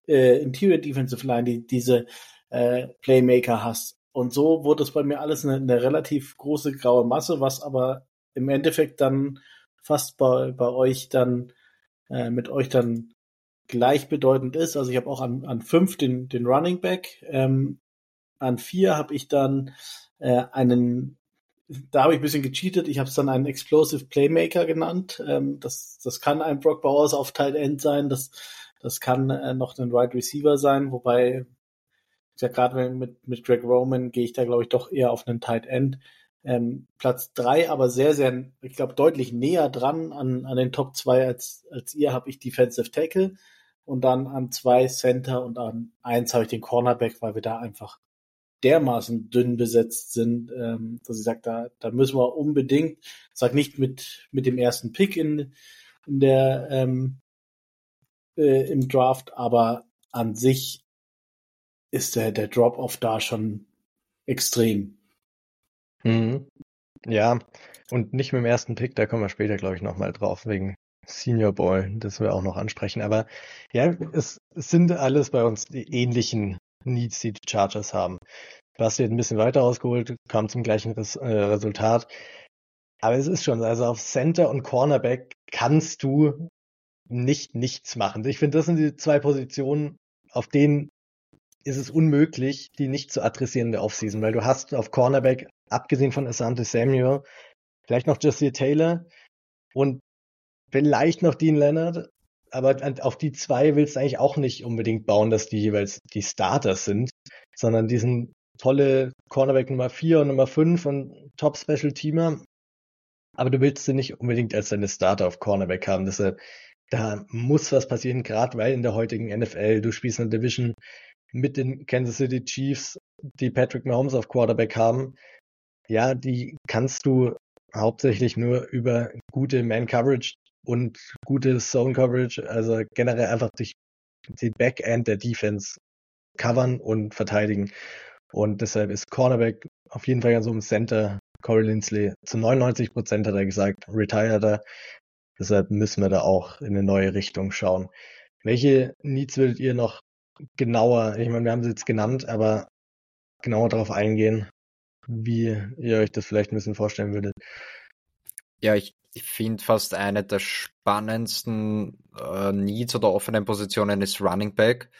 äh, Interior Defensive Line die, diese äh, Playmaker hast. Und so wurde es bei mir alles eine, eine relativ große graue Masse, was aber im Endeffekt dann fast bei, bei euch dann äh, mit euch dann gleichbedeutend ist. Also ich habe auch an, an fünf den, den Running Back. Ähm, an vier habe ich dann äh, einen, da habe ich ein bisschen gecheatet. Ich habe es dann einen Explosive Playmaker genannt. Ähm, das, das kann ein Brock Bowers auf Tight End sein. Das Das kann äh, noch ein Wide right Receiver sein, wobei ja gerade mit, mit Greg Roman gehe ich da, glaube ich, doch eher auf einen Tight End. Ähm, Platz drei, aber sehr, sehr, ich glaube, deutlich näher dran an, an den Top zwei als, als ihr habe ich Defensive Tackle und dann an zwei Center und an eins habe ich den Cornerback, weil wir da einfach dermaßen dünn besetzt sind, ähm, dass ich sage, da, da müssen wir unbedingt, sag nicht mit, mit dem ersten Pick in, in der ähm, äh, im Draft, aber an sich ist der, der Drop-off da schon extrem. Mhm. Ja, und nicht mit dem ersten Pick, da kommen wir später, glaube ich, nochmal drauf, wegen Senior Boy, das wir auch noch ansprechen. Aber ja, es, es sind alles bei uns die ähnlichen Needs, die die Chargers haben. Hast jetzt ein bisschen weiter ausgeholt, kam zum gleichen Res äh, Resultat. Aber es ist schon, also auf Center und Cornerback kannst du nicht nichts machen. Ich finde, das sind die zwei Positionen, auf denen ist es unmöglich, die nicht zu adressieren in der Offseason, weil du hast auf Cornerback abgesehen von Asante Samuel, vielleicht noch Jesse Taylor und vielleicht noch Dean Leonard, aber auf die zwei willst du eigentlich auch nicht unbedingt bauen, dass die jeweils die Starters sind, sondern diesen tolle Cornerback Nummer 4 und Nummer 5 und Top Special Teamer. Aber du willst sie nicht unbedingt als deine Starter auf Cornerback haben. Deshalb, da muss was passieren, gerade weil in der heutigen NFL, du spielst eine Division mit den Kansas City Chiefs, die Patrick Mahomes auf Quarterback haben ja, die kannst du hauptsächlich nur über gute Man-Coverage und gute Zone-Coverage, also generell einfach durch die Backend der Defense covern und verteidigen. Und deshalb ist Cornerback auf jeden Fall ganz um Center. Corey Lindsley zu 99 Prozent hat er gesagt, retired er. Deshalb müssen wir da auch in eine neue Richtung schauen. Welche Needs würdet ihr noch genauer, ich meine, wir haben sie jetzt genannt, aber genauer darauf eingehen? wie ihr euch das vielleicht ein bisschen vorstellen würdet. Ja, ich, ich finde fast eine der spannendsten äh, Needs oder offenen Positionen ist Running Back,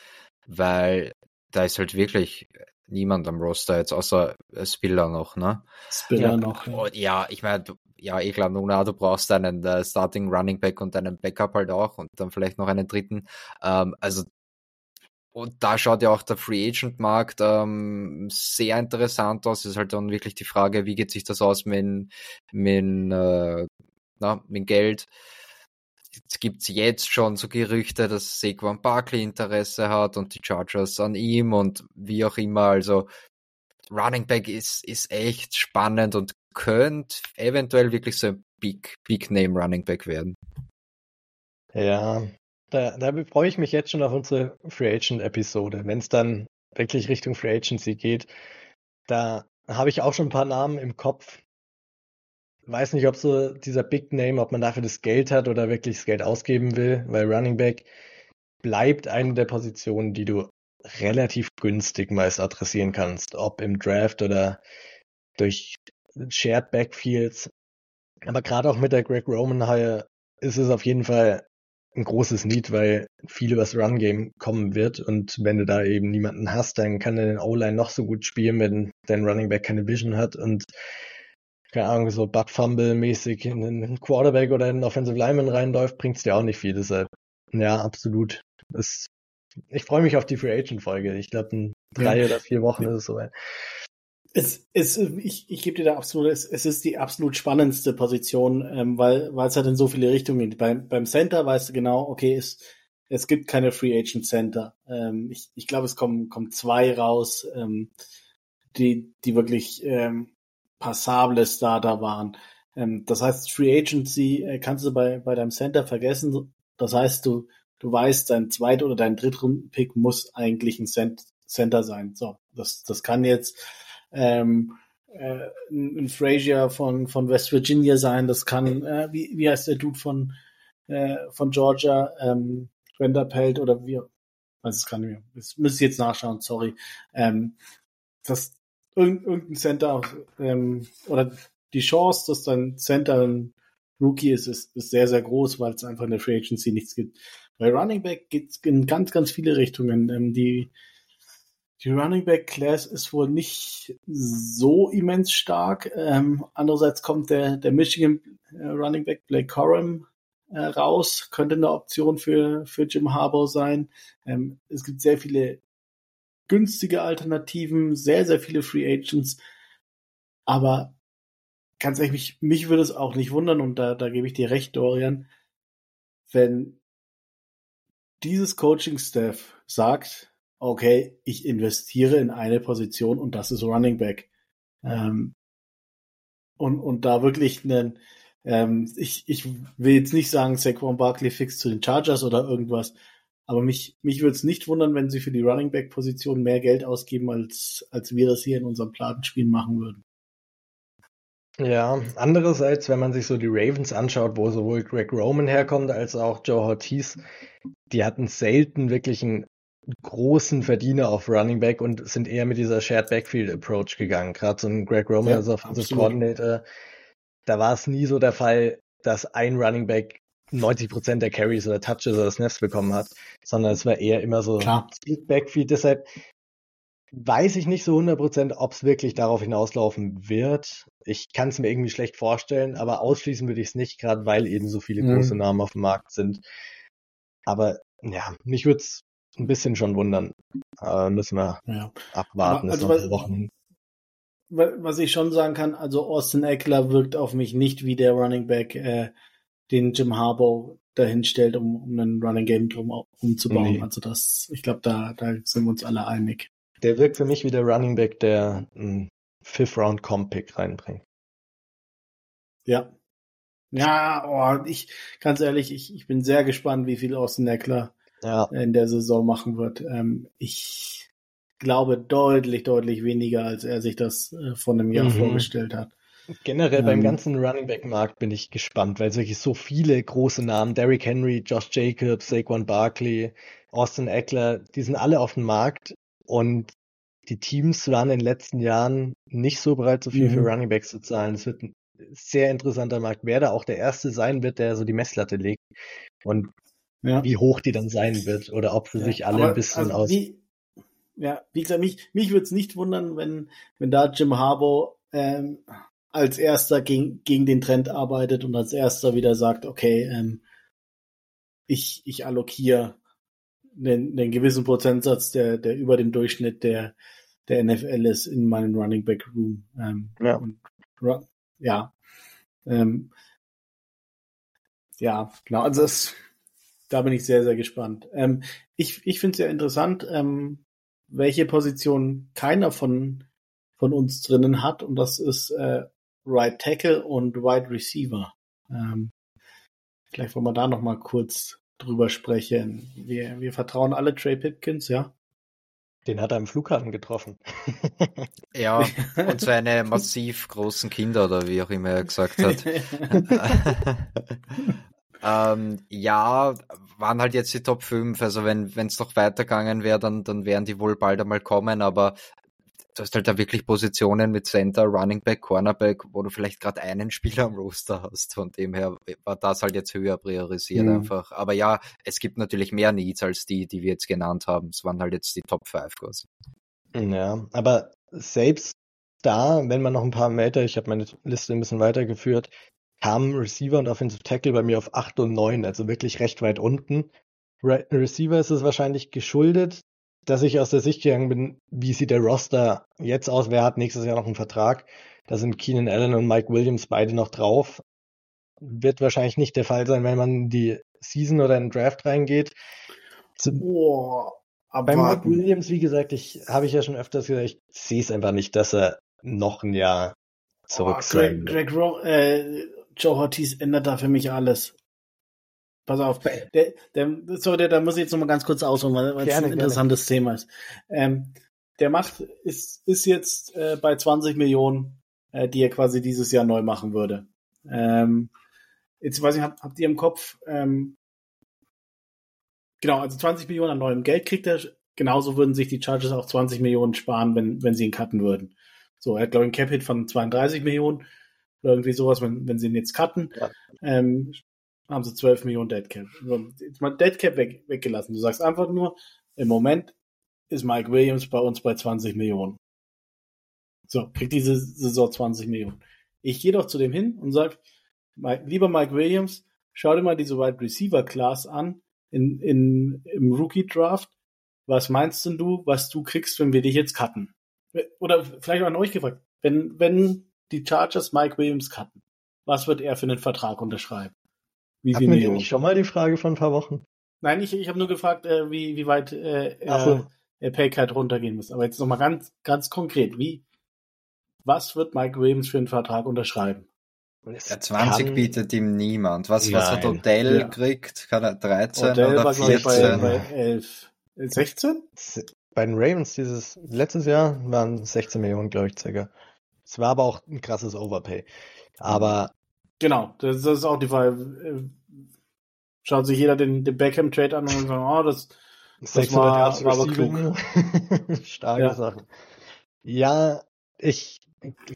weil da ist halt wirklich niemand am Roster jetzt, außer Spiller noch, ne? Spiller ja, noch. Ja, ja ich meine, ja, ich glaube, Nuna, du brauchst einen uh, Starting Running Back und einen Backup halt auch und dann vielleicht noch einen dritten. Ähm, also und da schaut ja auch der Free Agent Markt ähm, sehr interessant aus. Es ist halt dann wirklich die Frage, wie geht sich das aus mit, mit, äh, na, mit Geld? Es gibt jetzt schon so Gerüchte, dass Saquon Barkley Interesse hat und die Chargers an ihm und wie auch immer. Also Running Back ist, ist echt spannend und könnte eventuell wirklich so ein Big, Big Name Running Back werden. Ja, da, da freue ich mich jetzt schon auf unsere Free Agent Episode, wenn es dann wirklich Richtung Free Agency geht. Da habe ich auch schon ein paar Namen im Kopf. Weiß nicht, ob so dieser Big Name, ob man dafür das Geld hat oder wirklich das Geld ausgeben will, weil Running Back bleibt eine der Positionen, die du relativ günstig meist adressieren kannst, ob im Draft oder durch Shared Backfields. Aber gerade auch mit der Greg Roman Hire ist es auf jeden Fall ein großes Need, weil viel übers Run-Game kommen wird und wenn du da eben niemanden hast, dann kann der den O-Line noch so gut spielen, wenn dein Running Back keine Vision hat und keine Ahnung, so Butt Fumble-mäßig in einen Quarterback oder in einen Offensive Lineman reinläuft, bringt's dir auch nicht viel. Deshalb, ja, absolut. Das, ich freue mich auf die Free Agent Folge. Ich glaube, in drei ja. oder vier Wochen ist es soweit. Es, es, ich, ich gebe dir da absolut, es, es ist die absolut spannendste Position, ähm, weil, weil es halt in so viele Richtungen geht. Beim, beim Center weißt du genau, okay, es, es gibt keine Free Agent Center. Ähm, ich ich glaube, es kommen, kommen zwei raus, ähm, die, die wirklich ähm, passable Starter waren. Ähm, das heißt, Free Agency äh, kannst du bei, bei deinem Center vergessen. Das heißt, du, du weißt, dein zweit- oder dein Drittrunden-Pick muss eigentlich ein Cent Center sein. So, das, das kann jetzt ähm, äh, ein Frazier von, von West Virginia sein, das kann, äh, wie, wie heißt der Dude von, äh, von Georgia, ähm, Vanderpelt oder wie, weiß es gar nicht. Das müsste ich jetzt nachschauen, sorry. Ähm, das, irgendein Center, ähm, oder die Chance, dass dein Center ein Rookie ist, ist, ist sehr, sehr groß, weil es einfach in der Free Agency nichts gibt. Bei Running Back geht es in ganz, ganz viele Richtungen. Ähm, die die Running Back Class ist wohl nicht so immens stark. Ähm, andererseits kommt der, der Michigan äh, Running Back Blake Corum äh, raus, könnte eine Option für, für Jim Harbour sein. Ähm, es gibt sehr viele günstige Alternativen, sehr, sehr viele Free Agents. Aber ganz ehrlich, mich, mich würde es auch nicht wundern, und da, da gebe ich dir recht, Dorian, wenn dieses Coaching-Staff sagt, okay, ich investiere in eine Position und das ist Running Back. Ähm, und, und da wirklich einen, ähm, ich, ich will jetzt nicht sagen, Saquon Barkley fix zu den Chargers oder irgendwas, aber mich, mich würde es nicht wundern, wenn sie für die Running Back Position mehr Geld ausgeben, als, als wir das hier in unserem Platenspiel machen würden. Ja, andererseits, wenn man sich so die Ravens anschaut, wo sowohl Greg Roman herkommt als auch Joe Ortiz, die hatten selten wirklich einen großen Verdiener auf Running Back und sind eher mit dieser Shared Backfield Approach gegangen. Gerade so ein Greg Roman ja, als Offensive Coordinator, da war es nie so der Fall, dass ein Running Back 90 Prozent der Carries oder Touches oder Snaps bekommen hat, sondern es war eher immer so. Split Backfield. Deshalb weiß ich nicht so 100 Prozent, ob es wirklich darauf hinauslaufen wird. Ich kann es mir irgendwie schlecht vorstellen, aber ausschließen würde ich es nicht, gerade weil eben so viele mhm. große Namen auf dem Markt sind. Aber ja, mich würde es ein bisschen schon wundern. Äh, müssen wir ja. abwarten. Also, Wochen. Was ich schon sagen kann, also Austin Eckler wirkt auf mich nicht wie der Running Back, äh, den Jim Harbaugh dahin stellt, um, um einen Running Game drum umzubauen. Nee. Also das, ich glaube, da, da sind wir uns alle einig. Der wirkt für mich wie der Running Back, der einen Fifth Round Comp Pick reinbringt. Ja. Ja, oh, ich, ganz ehrlich, ich, ich bin sehr gespannt, wie viel Austin Eckler ja. in der Saison machen wird. Ähm, ich glaube deutlich, deutlich weniger, als er sich das äh, vor einem Jahr mhm. vorgestellt hat. Generell ähm, beim ganzen Running Back Markt bin ich gespannt, weil es wirklich so viele große Namen, Derrick Henry, Josh Jacobs, Saquon Barkley, Austin Eckler, die sind alle auf dem Markt und die Teams waren in den letzten Jahren nicht so bereit, so viel mhm. für Running Backs zu zahlen. Es wird ein sehr interessanter Markt, wer da auch der Erste sein wird, der so die Messlatte legt und ja. wie hoch die dann sein wird oder ob sie ja, sich alle ein bisschen also aus. Wie, ja, wie gesagt, mich, mich würde es nicht wundern, wenn, wenn da Jim Harbour ähm, als erster gegen, gegen den Trend arbeitet und als erster wieder sagt, okay, ähm, ich, ich allokiere einen, einen gewissen Prozentsatz, der, der über dem Durchschnitt der, der NFL ist in meinem Running Back Room. Ähm, ja. Und, ja. Ähm, ja, genau. Also das, da bin ich sehr, sehr gespannt. Ähm, ich ich finde es ja interessant, ähm, welche Position keiner von, von uns drinnen hat. Und das ist äh, Right Tackle und Wide Receiver. Ähm, vielleicht wollen wir da noch mal kurz drüber sprechen. Wir, wir vertrauen alle Trey Pipkins, ja? Den hat er im Flughafen getroffen. ja, und seine massiv großen Kinder oder wie auch immer er gesagt hat. ähm, ja, waren halt jetzt die Top 5. Also wenn es noch weitergegangen wäre, dann, dann wären die wohl bald einmal kommen. Aber du hast halt da wirklich Positionen mit Center, Running Back, Cornerback, wo du vielleicht gerade einen Spieler am Roster hast. Von dem her war das halt jetzt höher priorisiert mhm. einfach. Aber ja, es gibt natürlich mehr Needs als die, die wir jetzt genannt haben. Es waren halt jetzt die Top 5 quasi. Ja, aber selbst da, wenn man noch ein paar Meter, ich habe meine Liste ein bisschen weitergeführt, kamen Receiver und Offensive Tackle bei mir auf 8 und 9, also wirklich recht weit unten. Re Receiver ist es wahrscheinlich geschuldet, dass ich aus der Sicht gegangen bin, wie sieht der Roster jetzt aus, wer hat nächstes Jahr noch einen Vertrag. Da sind Keenan Allen und Mike Williams beide noch drauf. Wird wahrscheinlich nicht der Fall sein, wenn man in die Season oder in den Draft reingeht. Boah, aber Bei Mike Williams, wie gesagt, ich habe ich ja schon öfters gesagt, ich sehe es einfach nicht, dass er noch ein Jahr zurück oh, Greg, Greg äh, Joe Ortiz ändert da für mich alles. Pass auf, der, der, sorry, da muss ich jetzt noch mal ganz kurz ausholen, weil es ein interessantes gerne. Thema ist. Ähm, der macht, ist, ist jetzt äh, bei 20 Millionen, äh, die er quasi dieses Jahr neu machen würde. Ähm, jetzt weiß ich, habt, habt ihr im Kopf, ähm, genau, also 20 Millionen an neuem Geld kriegt er, genauso würden sich die Chargers auch 20 Millionen sparen, wenn, wenn sie ihn cutten würden. So, er hat, glaube ich, ein Cap-Hit von 32 Millionen irgendwie sowas, wenn, wenn sie ihn jetzt cutten. Ja. Ähm, haben sie 12 Millionen Deadcap. Jetzt mal Deadcap weg, weggelassen. Du sagst einfach nur, im Moment ist Mike Williams bei uns bei 20 Millionen. So, kriegt diese Saison 20 Millionen. Ich gehe doch zu dem hin und sage, lieber Mike Williams, schau dir mal diese Wide Receiver Class an in, in, im Rookie Draft. Was meinst denn du, was du kriegst, wenn wir dich jetzt cutten? Oder vielleicht auch an euch gefragt, wenn, wenn die Chargers Mike Williams cutten, was wird er für einen Vertrag unterschreiben? Wie Hatten wir nicht schon mal die Frage von ein paar Wochen? Nein, ich, ich habe nur gefragt, äh, wie, wie weit äh, er, er Paycard runtergehen muss. Aber jetzt nochmal ganz, ganz konkret, wie, was wird Mike Williams für einen Vertrag unterschreiben? Ja, 20 kann... bietet ihm niemand. Was, was hat Odell ja. kriegt? Kann er 13 Odell oder war, 14? Bei, bei 11. 16? Bei den Ravens dieses letztes Jahr waren 16 Millionen, glaube ich, circa. Es war aber auch ein krasses Overpay. Aber genau, das, das ist auch die Frage. Schaut sich jeder den, den Beckham Trade an und sagt, oh, das, das war, war aber klug. Starke ja. Sachen. Ja, ich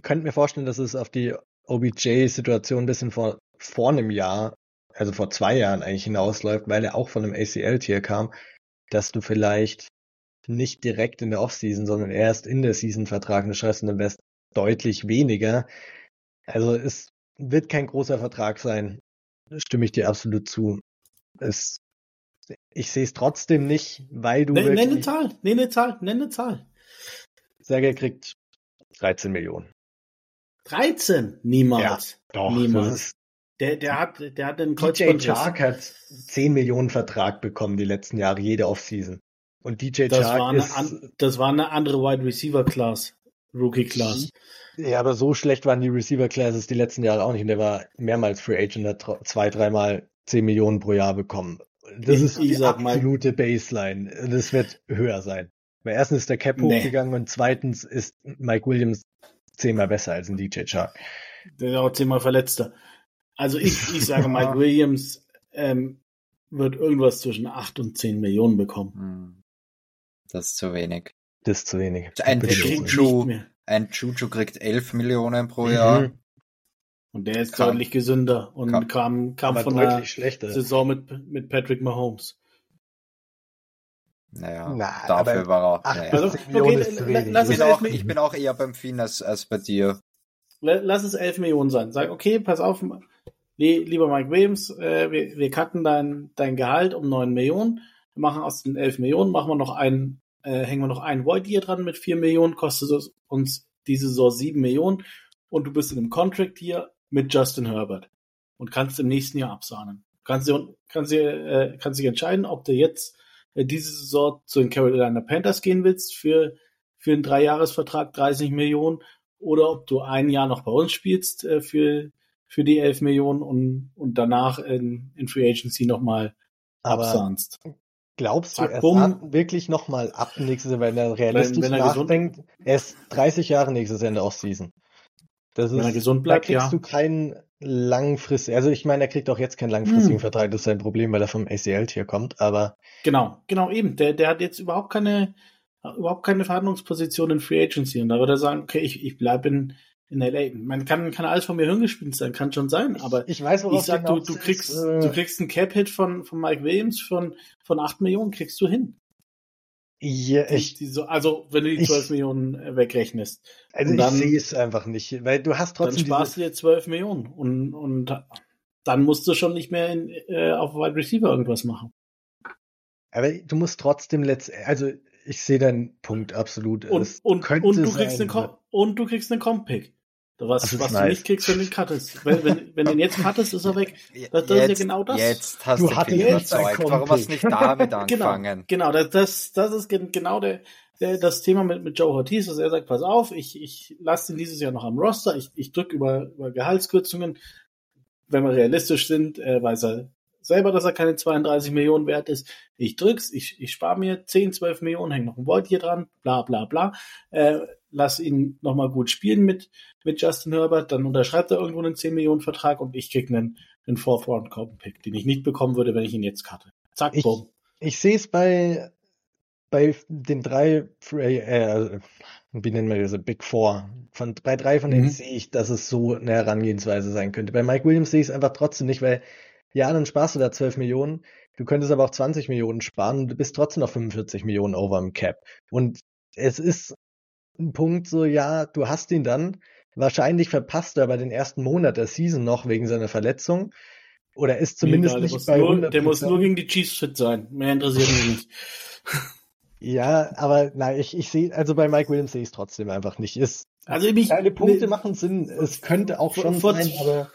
könnte mir vorstellen, dass es auf die OBJ-Situation ein bisschen vor, vor einem Jahr, also vor zwei Jahren eigentlich hinausläuft, weil er auch von einem ACL-Tier kam, dass du vielleicht nicht direkt in der Offseason, sondern erst in der Season Vertrag unterschreibst und dann wärst deutlich weniger. Also es wird kein großer Vertrag sein. Stimme ich dir absolut zu. Es, ich sehe es trotzdem nicht, weil du. Nenn, nenn eine Zahl, nenn eine Zahl, nenn eine Zahl. Sergei kriegt 13 Millionen. 13? Niemals. Ja, doch. Niemals. Der, der hat, der hat einen DJ Chark hat 10 Millionen Vertrag bekommen die letzten Jahre, jede Offseason. Und DJ das Chark war ist, an, das war eine andere Wide Receiver Class, Rookie Class. Ja, aber so schlecht waren die Receiver Classes die letzten Jahre auch nicht. Und der war mehrmals Free Agent, hat zwei, dreimal 10 Millionen pro Jahr bekommen. Das ich, ist die absolute Baseline. Das wird höher sein. Weil erstens ist der Cap nee. hochgegangen und zweitens ist Mike Williams zehnmal besser als ein DJ Chark. Der ist auch zehnmal verletzter. Also ich, ich sage, Mike Williams ähm, wird irgendwas zwischen acht und zehn Millionen bekommen. Hm. Das ist zu wenig. Das ist zu wenig. Ein Juju, ein Juju kriegt elf Millionen pro mhm. Jahr. Und der ist kam, deutlich gesünder und kam, kam, kam von der schlechter. Saison mit, mit Patrick Mahomes. Naja, Na, dafür war er. Ach, naja. also, okay, ich, bin auch, ich bin auch eher beim Fien als, als bei dir. Lass es 11 Millionen sein. Sag, okay, pass auf, lieber Mike Williams, äh, wir, wir cutten dein, dein Gehalt um 9 Millionen. Wir machen aus den 11 Millionen, machen wir noch einen, äh, hängen wir noch einen Void Year dran mit 4 Millionen, kostet uns diese Saison 7 Millionen und du bist in einem Contract hier mit Justin Herbert und kannst im nächsten Jahr absahnen. Kannst du, kannst du, äh, kannst dich entscheiden, ob du jetzt äh, diese Saison zu den Carolina Panthers gehen willst für, für einen Dreijahresvertrag 30 Millionen oder ob du ein Jahr noch bei uns spielst äh, für, für die 11 Millionen und, und danach in, in Free Agency nochmal absahnst. Glaubst du, er bumm, wirklich nochmal ab nächstes Jahr, wenn er realistisch wenn, wenn er nachdenkt? Er ist 30 Jahre nächstes Jahr in der Offseason. Das ist, wenn er gesund bleibt, da kriegst ja. du keinen langfristig, also ich meine, er kriegt auch jetzt keinen langfristigen hm. Vertrag, das ist sein Problem, weil er vom ACL-Tier kommt, aber. Genau, genau, eben. Der, der hat jetzt überhaupt keine, überhaupt keine Verhandlungsposition in Free Agency und da würde er sagen, okay, ich, ich bleibe in, in LA. Man kann, kann alles von mir hirngespinnt sein, kann schon sein, aber ich, weiß, worauf ich sag, du, du kriegst, ist, äh... du kriegst einen Cap-Hit von, von Mike Williams von, von 8 Millionen, kriegst du hin. Ja, ich, die, die also wenn du die 12 ich, Millionen äh, wegrechnest. Also dann, ich sehe es einfach nicht, weil du hast trotzdem. Dann sparst du dir 12 Millionen und, und dann musst du schon nicht mehr in, äh, auf Wide Receiver irgendwas machen. Aber du musst trotzdem letztendlich, also ich sehe deinen Punkt absolut. Und, und, und, du kriegst einen und du kriegst einen Comp-Pick. Was, was nice. du nicht kriegst, wenn du ihn cuttest. Wenn, wenn, wenn du ihn jetzt cuttest, ist er weg. Das, das jetzt, ist ja genau das. Jetzt hast du, du mich überzeugt. Warum hast du nicht damit genau, angefangen? Genau, genau das, das ist genau der, der, das Thema mit, mit Joe Ortiz, dass er sagt, pass auf, ich, ich lasse ihn dieses Jahr noch am Roster, ich, ich drücke über, über Gehaltskürzungen. Wenn wir realistisch sind, äh, weiß er selber, dass er keine 32 Millionen wert ist. Ich drück's, ich, ich spare mir 10, 12 Millionen, hängt noch ein Void hier dran, bla bla bla. Äh, lass ihn nochmal gut spielen mit, mit Justin Herbert, dann unterschreibt er irgendwo einen 10 Millionen Vertrag und ich krieg einen, einen Fourth Round Pick, den ich nicht bekommen würde, wenn ich ihn jetzt cutte. Zack, ich, bumm. Ich sehe es bei, bei den drei, äh, wie nennen wir das, Big Four. Von, bei drei von denen mhm. sehe ich, dass es so eine Herangehensweise sein könnte. Bei Mike Williams sehe ich es einfach trotzdem nicht, weil ja, dann sparst du da 12 Millionen. Du könntest aber auch 20 Millionen sparen und du bist trotzdem noch 45 Millionen over im Cap. Und es ist ein Punkt so, ja, du hast ihn dann. Wahrscheinlich verpasst er aber den ersten Monat der Season noch wegen seiner Verletzung. Oder ist zumindest Egal, nicht muss bei nur, 100 Der muss nur gegen die Chiefs fit sein. Mehr interessiert mich nicht. Ja, aber nein, ich, ich sehe, also bei Mike Williams sehe ich es trotzdem einfach nicht. Ist, Also mich, kleine Punkte ne- machen Sinn. Es könnte auch schon vor- sein, aber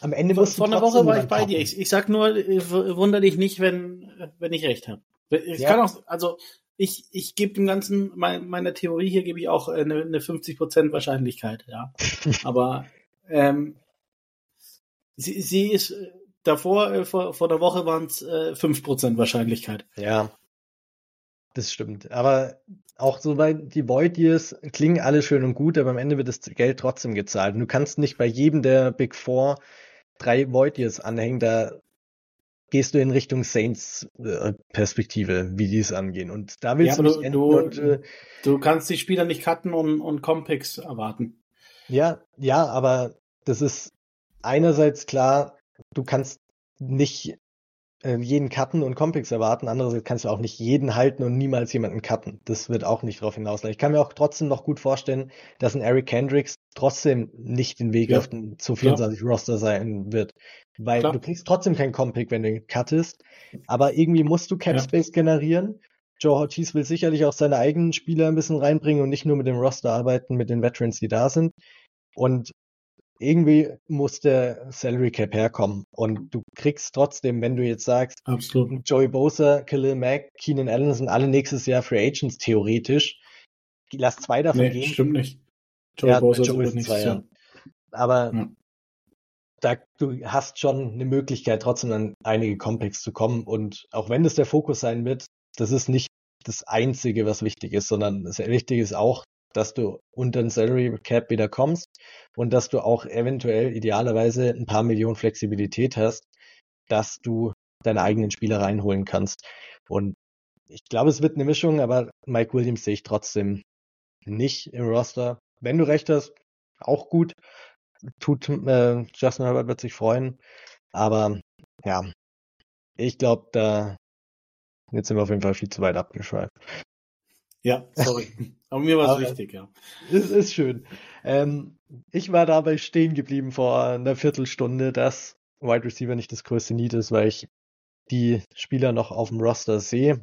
am Ende du vor einer Woche war ich bei dir. Ich, ich sag nur, äh, wunder dich nicht, wenn, wenn ich recht habe. Ich Ja. kann auch, also ich, ich gebe dem Ganzen, mein, meiner Theorie hier gebe ich auch äh, eine, eine 50% Wahrscheinlichkeit, ja. Aber ähm, sie, sie ist äh, davor, äh, vor, vor der Woche waren es äh, 5% Wahrscheinlichkeit. Ja, das stimmt. Aber auch so bei die Void Years klingen alle schön und gut, aber am Ende wird das Geld trotzdem gezahlt. Und du kannst nicht bei jedem der Big Four drei Void Years anhängen, da gehst du in Richtung Saints äh, Perspektive, wie die es angehen. Und da willst Ja, du du- und, äh, Du kannst die Spieler nicht cutten und, und Compix erwarten. Ja, ja, aber das ist einerseits klar, du kannst nicht jeden cutten und Compix erwarten, andererseits kannst du auch nicht jeden halten und niemals jemanden cutten. Das wird auch nicht drauf hinauslaufen. Ich kann mir auch trotzdem noch gut vorstellen, dass ein Eric Kendricks trotzdem nicht den Weg Ja, auf den zu 24 Roster sein wird. Weil Klar. du kriegst trotzdem keinen Compick, wenn du ihn cuttest, aber irgendwie musst du Cap Ja. Space generieren. Joe Ortiz will sicherlich auch seine eigenen Spieler ein bisschen reinbringen und nicht nur mit dem Roster arbeiten, mit den Veterans, die da sind. Und irgendwie muss der Salary Cap herkommen. Und du kriegst trotzdem, wenn du jetzt sagst, Absolut. Joey Bosa, Khalil Mack, Keenan Allen sind alle nächstes Jahr Free Agents theoretisch. Lass zwei davon Nee, gehen. stimmt nicht. Joey Ja, Bosa Joe sogar ist nicht. zwei, Ja. ja. Aber Ja. da, du hast schon eine Möglichkeit, trotzdem an einige Compacts zu kommen. Und auch wenn das der Fokus sein wird, das ist nicht das Einzige, was wichtig ist, sondern das Wichtige ist auch, dass du unter den Salary Cap wieder kommst und dass du auch eventuell idealerweise ein paar Millionen Flexibilität hast, dass du deine eigenen Spieler reinholen kannst. Und ich glaube, es wird eine Mischung, aber Mike Williams sehe ich trotzdem nicht im Roster. Wenn du recht hast, auch gut. Tut, äh, Justin Herbert wird sich freuen. Aber ja, ich glaube, da jetzt sind wir auf jeden Fall viel zu weit abgeschweift. Ja, sorry. Aber mir war es wichtig, ja. Es ist schön. Ähm, ich war dabei stehen geblieben vor einer Viertelstunde, dass Wide Receiver nicht das größte Need ist, weil ich die Spieler noch auf dem Roster sehe.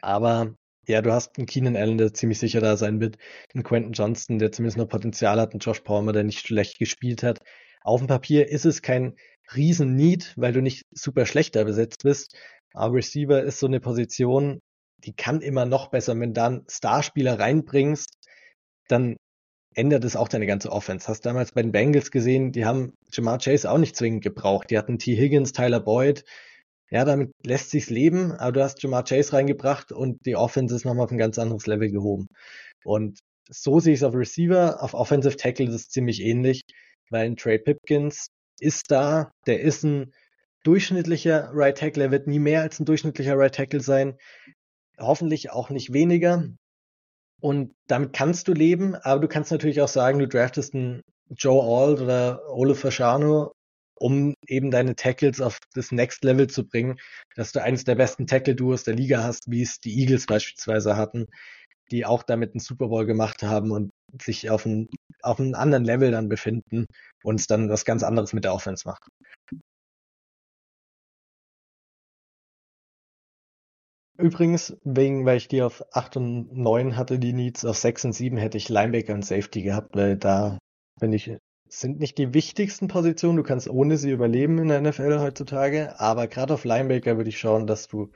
Aber ja, du hast einen Keenan Allen, der ziemlich sicher da sein wird, einen Quentin Johnston, der zumindest noch Potenzial hat, einen Josh Palmer, der nicht schlecht gespielt hat. Auf dem Papier ist es kein riesen Need, weil du nicht super schlechter besetzt bist. Aber Receiver ist so eine Position, die kann immer noch besser. Wenn du dann Starspieler reinbringst, dann ändert es auch deine ganze Offense. Hast damals bei den Bengals gesehen, die haben Jamar Chase auch nicht zwingend gebraucht. Die hatten T. Higgins, Tyler Boyd. Ja, damit lässt sich's leben, aber du hast Jamar Chase reingebracht und die Offense ist nochmal auf ein ganz anderes Level gehoben. Und so sehe ich es auf Receiver. Auf Offensive Tackle ist es ziemlich ähnlich, weil ein Trey Pipkins ist da, der ist ein durchschnittlicher Right Tackle, er wird nie mehr als ein durchschnittlicher Right Tackle sein. Hoffentlich auch nicht weniger. Und damit kannst du leben, aber du kannst natürlich auch sagen, du draftest einen Joe Alt oder Ole Fasciano, um eben deine Tackles auf das Next Level zu bringen, dass du eines der besten Tackle-Duos der Liga hast, wie es die Eagles beispielsweise hatten, die auch damit einen Super Bowl gemacht haben und sich auf einem auf einem anderen Level dann befinden und es dann was ganz anderes mit der Offense macht. Übrigens, wegen, weil ich die auf 8 und 9 hatte, die Needs, auf 6 und 7 hätte ich Linebacker und Safety gehabt, weil da bin ich, sind nicht die wichtigsten Positionen. Du kannst ohne sie überleben in der NFL heutzutage, aber gerade auf Linebacker würde ich schauen, dass du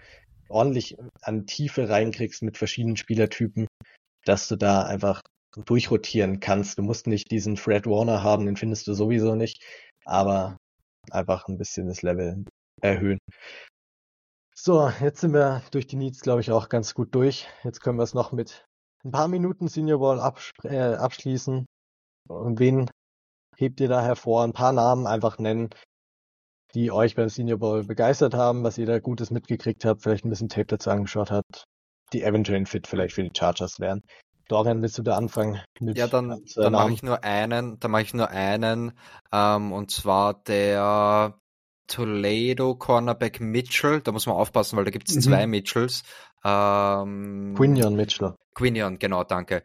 ordentlich an Tiefe reinkriegst mit verschiedenen Spielertypen, dass du da einfach durchrotieren kannst. Du musst nicht diesen Fred Warner haben, den findest du sowieso nicht, aber einfach ein bisschen das Level erhöhen. So, jetzt sind wir durch die Needs, glaube ich, auch ganz gut durch. Jetzt können wir es noch mit ein paar Minuten Senior Ball äh, abschließen. Und wen hebt ihr da hervor? Ein paar Namen einfach nennen, die euch beim Senior Bowl begeistert haben, was ihr da Gutes mitgekriegt habt, vielleicht ein bisschen Tape dazu angeschaut habt, die eventuell Fit vielleicht für die Chargers wären. Dorian, willst du da anfangen? Ja, dann, zwei dann mache ich nur einen, dann mache ich nur einen, ähm, und zwar der Toledo Cornerback Mitchell. Da muss man aufpassen, weil da gibt es Mhm. zwei Mitchells. Ähm, Quinion Mitchell. Quinion, genau, danke.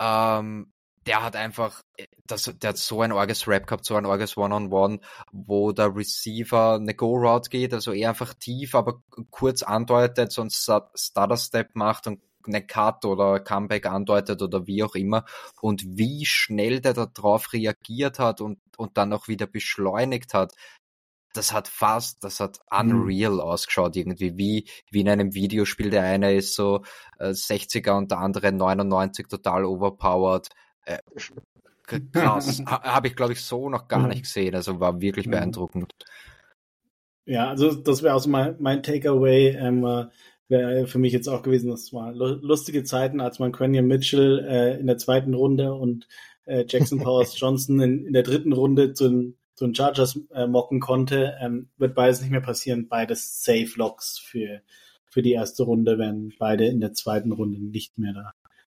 Ähm, der hat einfach, das, der hat so ein orges Rap gehabt, so ein orges One-on-One, -on -One, wo der Receiver eine Go-Route geht, also eher einfach tief, aber kurz andeutet, so ein Stutter-Step macht und eine Cut oder Comeback andeutet oder wie auch immer und wie schnell der darauf reagiert hat und, und dann auch wieder beschleunigt hat, das hat fast, das hat mhm. unreal mhm. ausgeschaut irgendwie, wie, wie in einem Videospiel. Der eine ist so äh, 60er und der andere 99 total overpowered. Äh, krass. ha, Habe ich, glaube ich, so noch gar mhm. nicht gesehen. Also war wirklich mhm. beeindruckend. Ja, also das wäre auch so mein, mein Takeaway. Ähm, wäre für mich jetzt auch gewesen, das war lustige Zeiten, als man Quentin Mitchell äh, in der zweiten Runde und äh, Jackson Powers Johnson in, in der dritten Runde zu den, zu den Chargers äh, mocken konnte. Ähm, wird beides nicht mehr passieren. Beides Safe Locks für, für die erste Runde, wenn beide in der zweiten Runde nicht mehr da,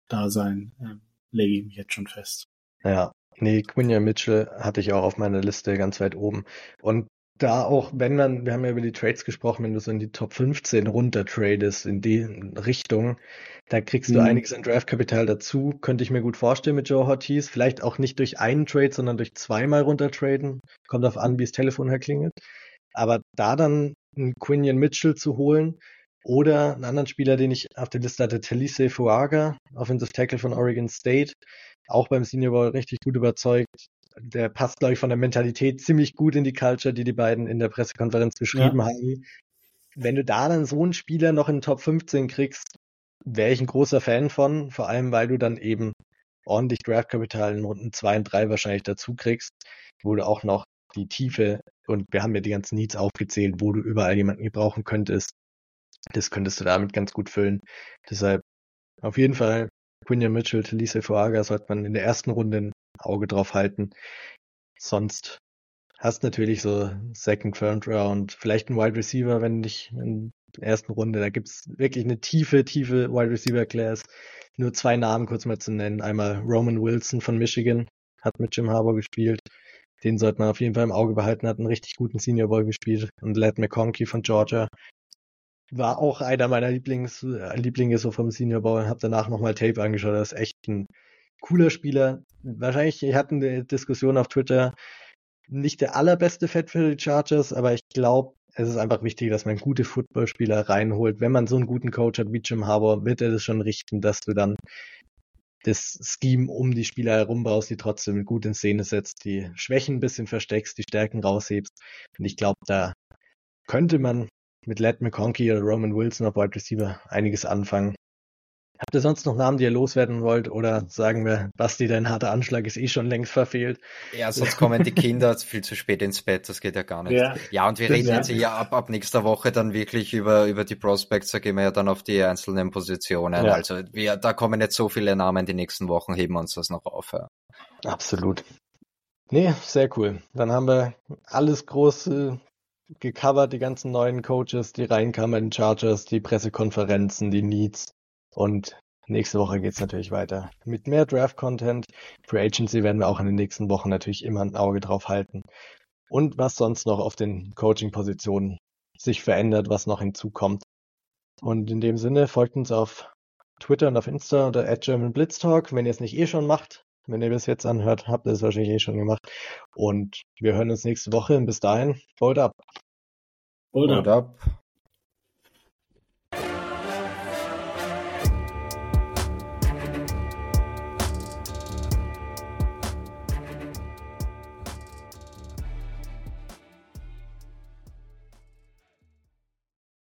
da sein. Ähm, lege ich mich jetzt schon fest. Ja, nee, Quinja Mitchell hatte ich auch auf meiner Liste ganz weit oben. Und da auch, wenn man, wir haben ja über die Trades gesprochen, wenn du so in die Top 15 runter tradest, in die Richtung, da kriegst du mhm. einiges an Draftkapital dazu, könnte ich mir gut vorstellen mit Joe Ortiz. Vielleicht auch nicht durch einen Trade, sondern durch zweimal runter traden. Kommt auf an, wie das Telefon herklingelt. Aber da dann einen Quinion Mitchell zu holen oder einen anderen Spieler, den ich auf der Liste hatte, Talise Fuaga, Offensive Tackle von Oregon State, auch beim Senior Bowl richtig gut überzeugt der passt, glaube ich, von der Mentalität ziemlich gut in die Culture, die die beiden in der Pressekonferenz beschrieben ja. haben. Wenn du da dann so einen Spieler noch in den Top 15 kriegst, wäre ich ein großer Fan von, vor allem weil du dann eben ordentlich Draftkapital in Runden 2 und 3 wahrscheinlich dazu kriegst, wo du auch noch die Tiefe und wir haben ja die ganzen Needs aufgezählt, wo du überall jemanden gebrauchen könntest. Das könntest du damit ganz gut füllen. Deshalb auf jeden Fall Quinion Mitchell, Talisa Fuaga sollte man in der ersten Runde Auge drauf halten. Sonst hast natürlich so Second, Third Round, vielleicht ein Wide Receiver, wenn nicht in der ersten Runde. Da gibt's wirklich eine tiefe, tiefe Wide Receiver Class. Nur zwei Namen kurz mal zu nennen. Einmal Roman Wilson von Michigan, hat mit Jim Harbour gespielt. Den sollte man auf jeden Fall im Auge behalten, hat einen richtig guten Senior Boy gespielt. Und Led McConkey von Georgia war auch einer meiner Lieblings, äh, Lieblinge so vom Senior Bowl. Hab danach nochmal Tape angeschaut. Das ist echt ein cooler Spieler. Wahrscheinlich, wir hatten eine Diskussion auf Twitter, nicht der allerbeste Fett für die Chargers, aber ich glaube, es ist einfach wichtig, dass man gute Footballspieler reinholt. Wenn man so einen guten Coach hat wie Jim Harbour, wird er das schon richten, dass du dann das Scheme um die Spieler herum baust, die trotzdem gut in Szene setzt, die Schwächen ein bisschen versteckst, die Stärken raushebst. Und ich glaube, da könnte man mit Led McConkey oder Roman Wilson auf Wide Receiver einiges anfangen. Habt ihr sonst noch Namen, die ihr loswerden wollt? Oder sagen wir, Basti, dein harter Anschlag ist eh schon längst verfehlt? Ja, sonst kommen die Kinder viel zu spät ins Bett, das geht ja gar nicht. Ja, ja und wir reden ja. jetzt ja ab, ab nächster Woche dann wirklich über, über die Prospects, da gehen wir ja dann auf die einzelnen Positionen. Ja. Also wir, da kommen jetzt so viele Namen die nächsten Wochen, heben uns das noch auf. Ja. Absolut. Nee, sehr cool. Dann haben wir alles große gecovert, die ganzen neuen Coaches, die reinkamen in Chargers, die Pressekonferenzen, die Needs. Und nächste Woche geht's natürlich weiter mit mehr Draft-Content. Free Agency werden wir auch in den nächsten Wochen natürlich immer ein Auge drauf halten. Und was sonst noch auf den Coaching-Positionen sich verändert, was noch hinzukommt. Und in dem Sinne folgt uns auf Twitter und auf Insta unter @germanblitztalk, wenn ihr es nicht eh schon macht. Wenn ihr bis jetzt anhört, habt ihr es wahrscheinlich eh schon gemacht. Und wir hören uns nächste Woche. Und bis dahin, hold up. Hold up. Hold up.